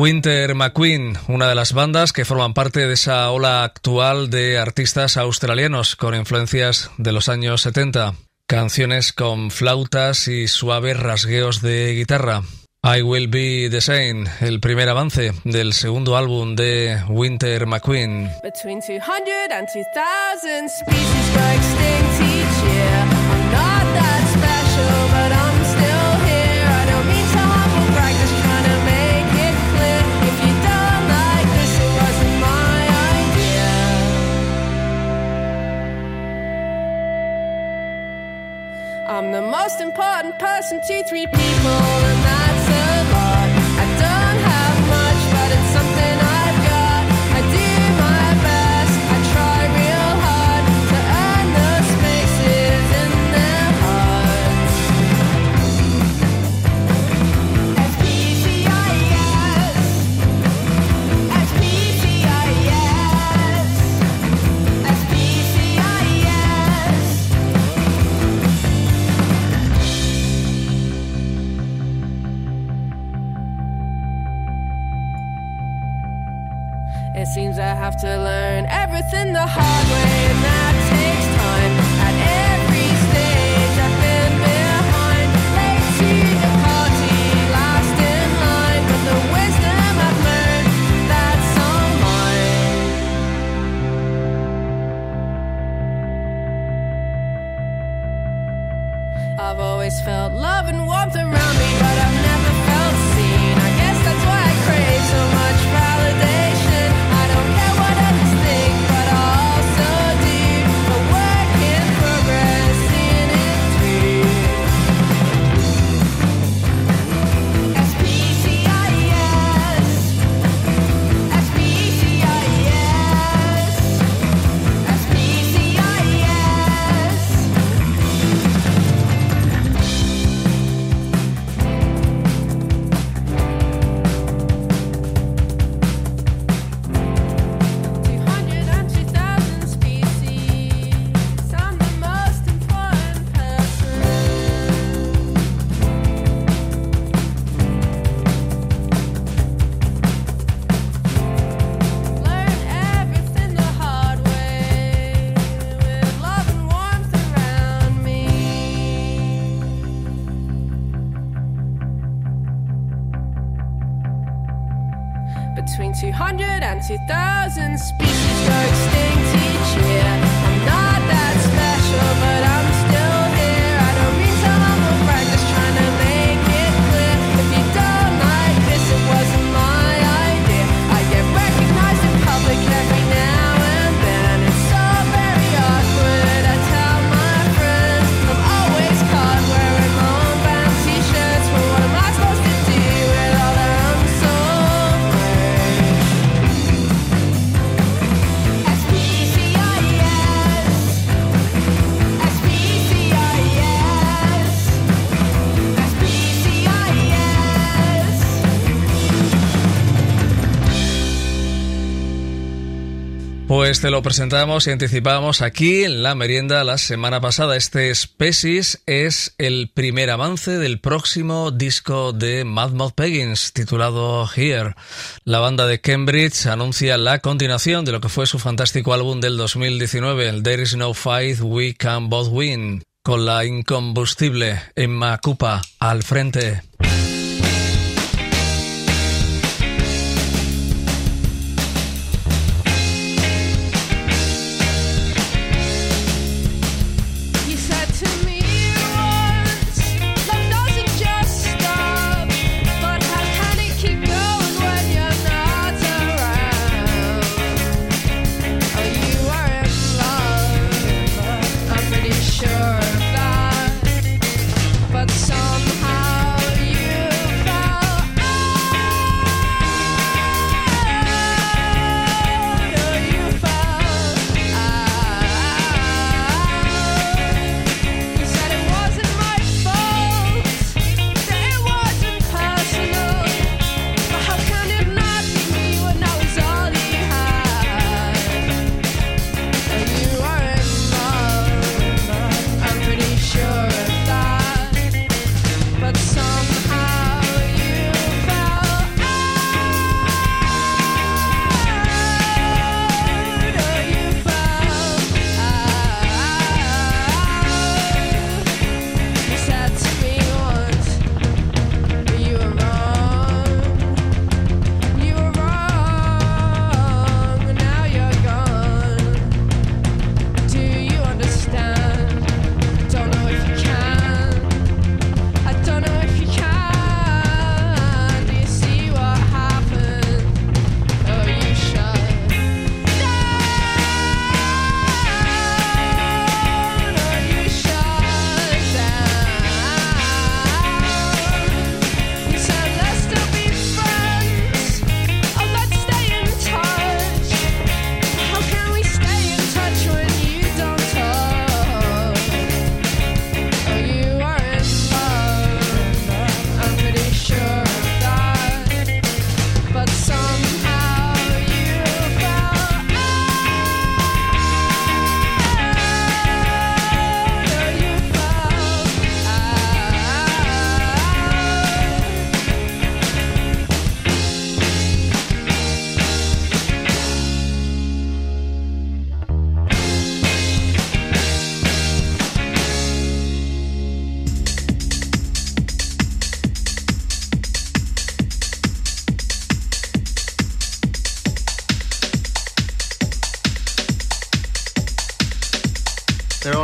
Winter McQueen, una de las bandas que forman parte de esa ola actual de artistas australianos con influencias de los años 70. Canciones con flautas y suaves rasgueos de guitarra. I Will Be the Same, el primer avance del segundo álbum de Winter McQueen. I'm the most important person to three people. have to learn everything the hard way. hundred and two thousand species go extinct each year. Pues te lo presentamos y anticipamos aquí en la merienda la semana pasada. Este Species es el primer avance del próximo disco de Mad Mouth Peggins titulado Here. La banda de Cambridge anuncia la continuación de lo que fue su fantástico álbum del 2019, There is no fight, we can both win, con la incombustible Emma Cupa al frente.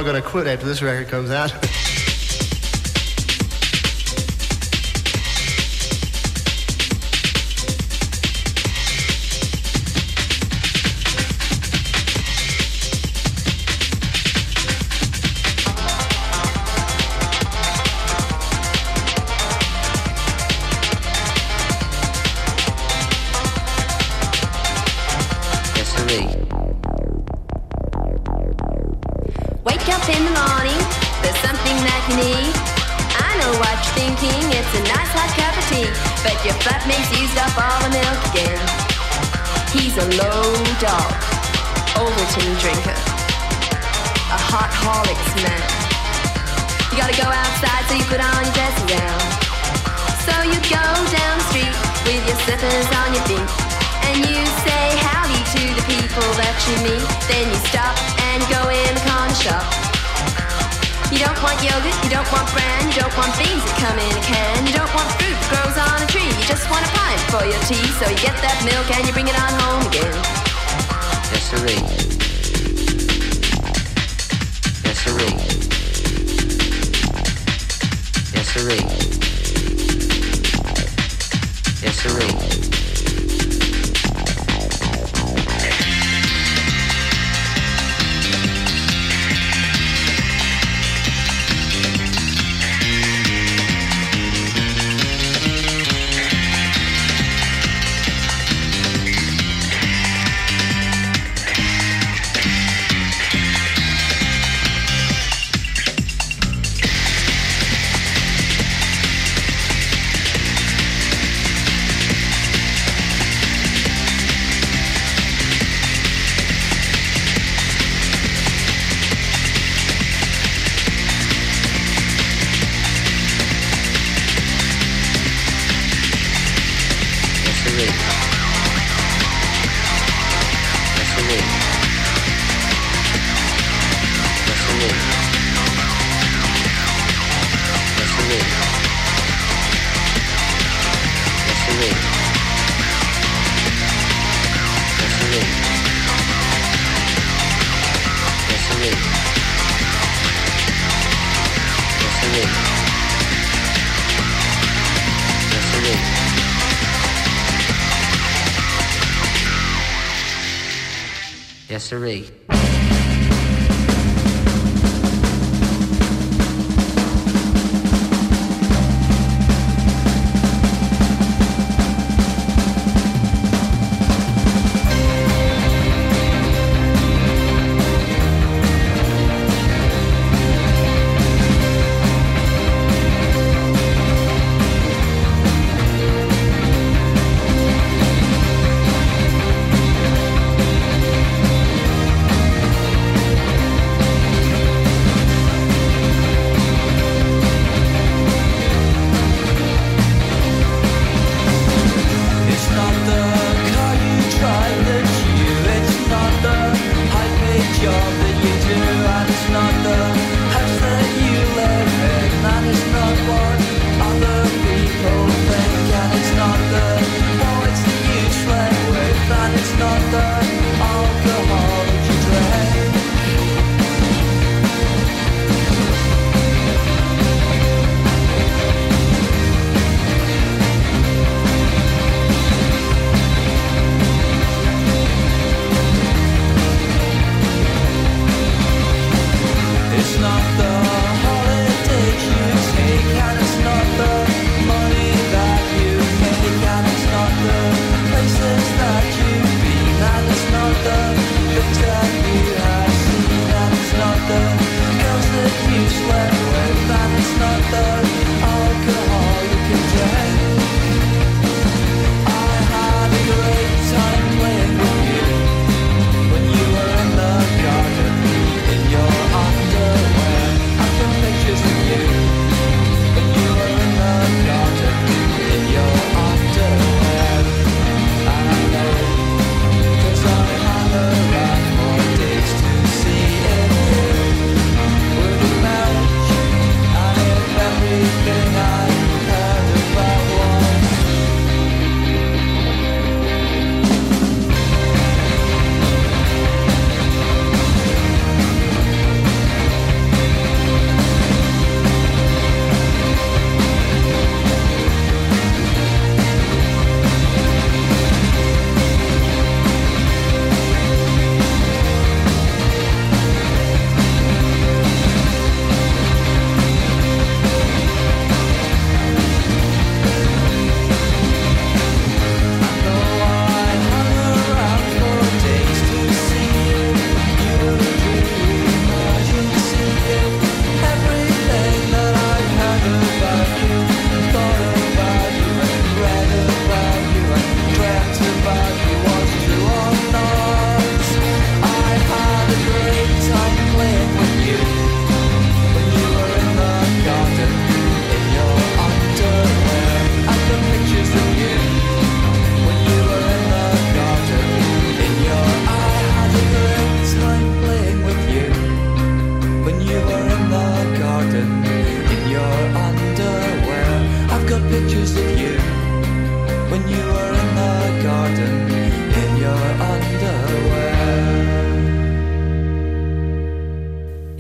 going to quit after this record comes out.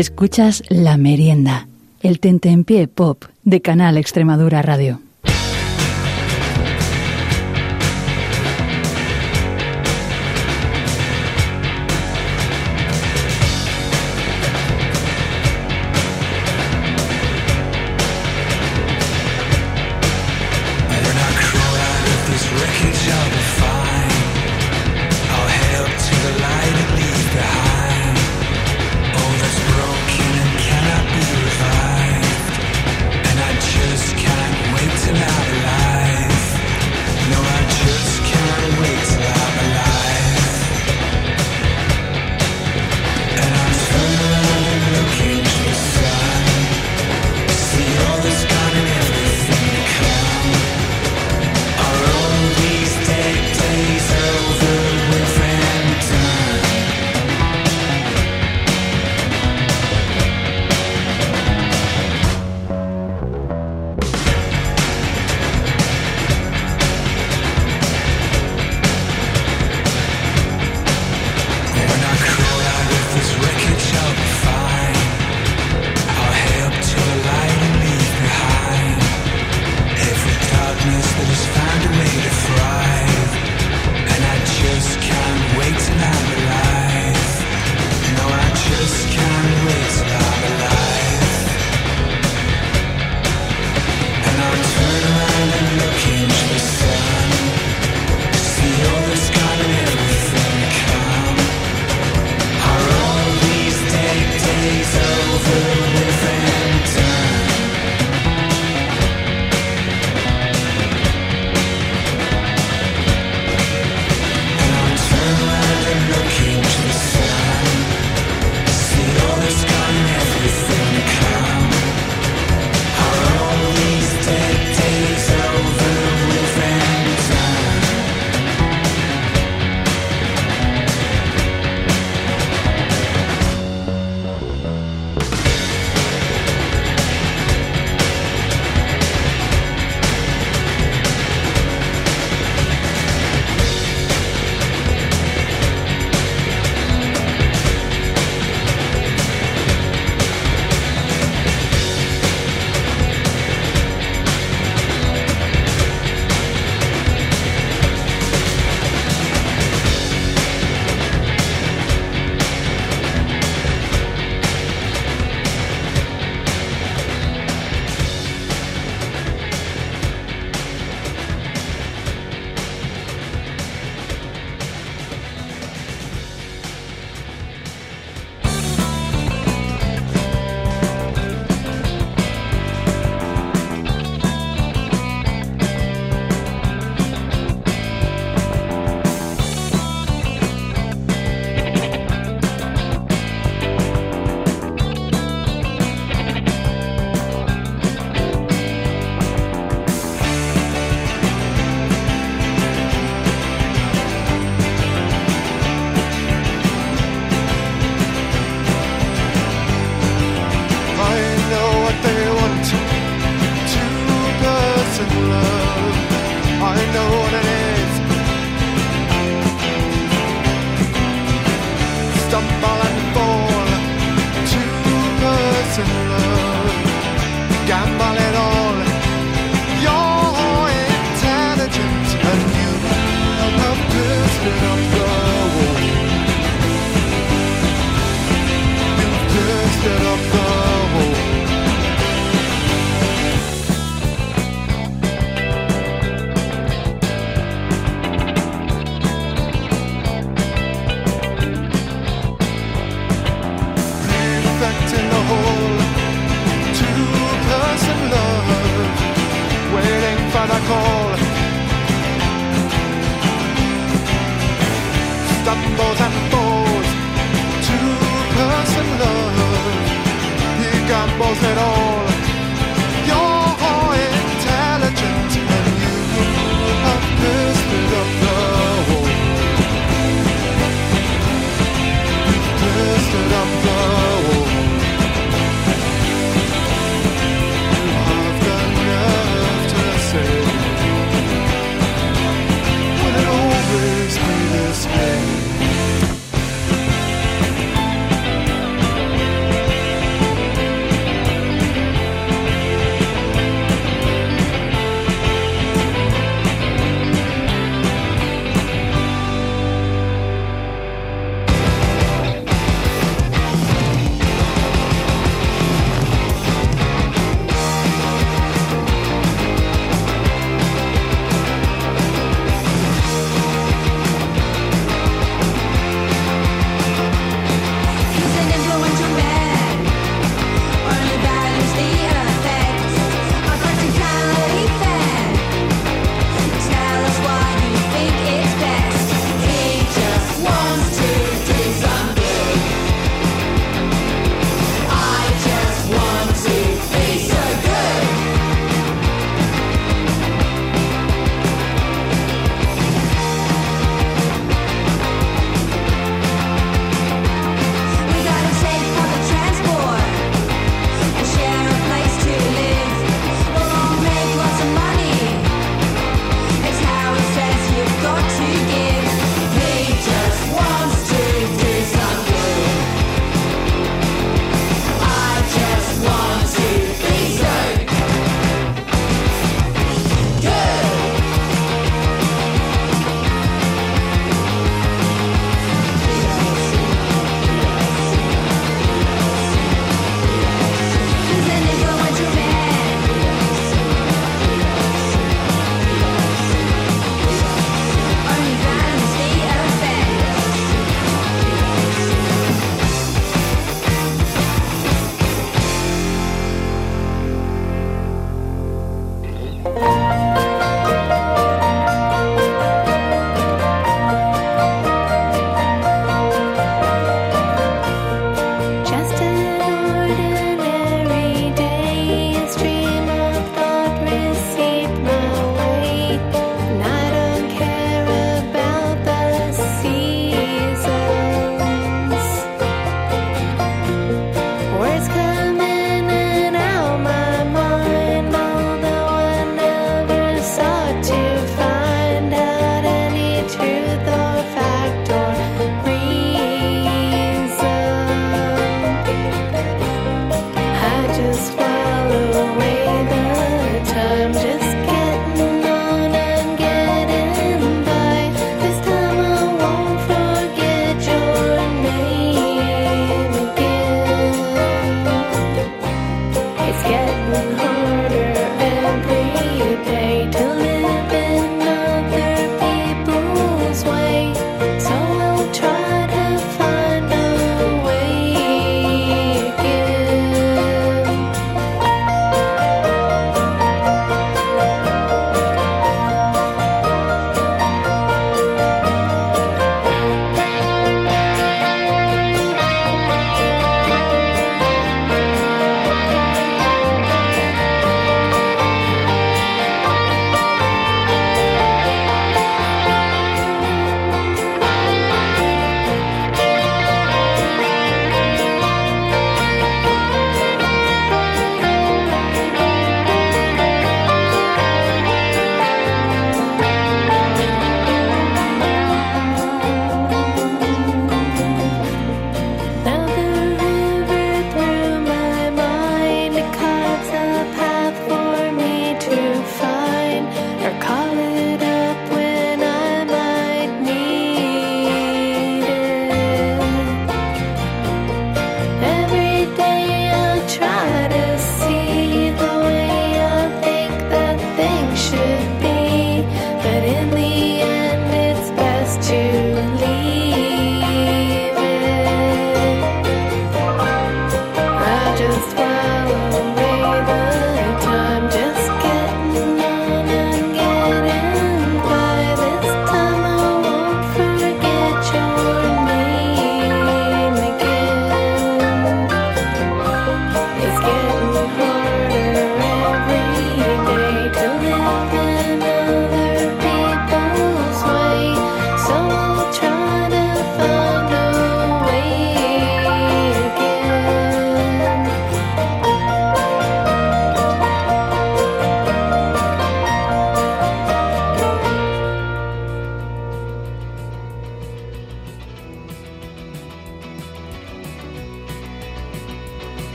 Escuchas La Merienda, el tentempié pop de Canal Extremadura Radio.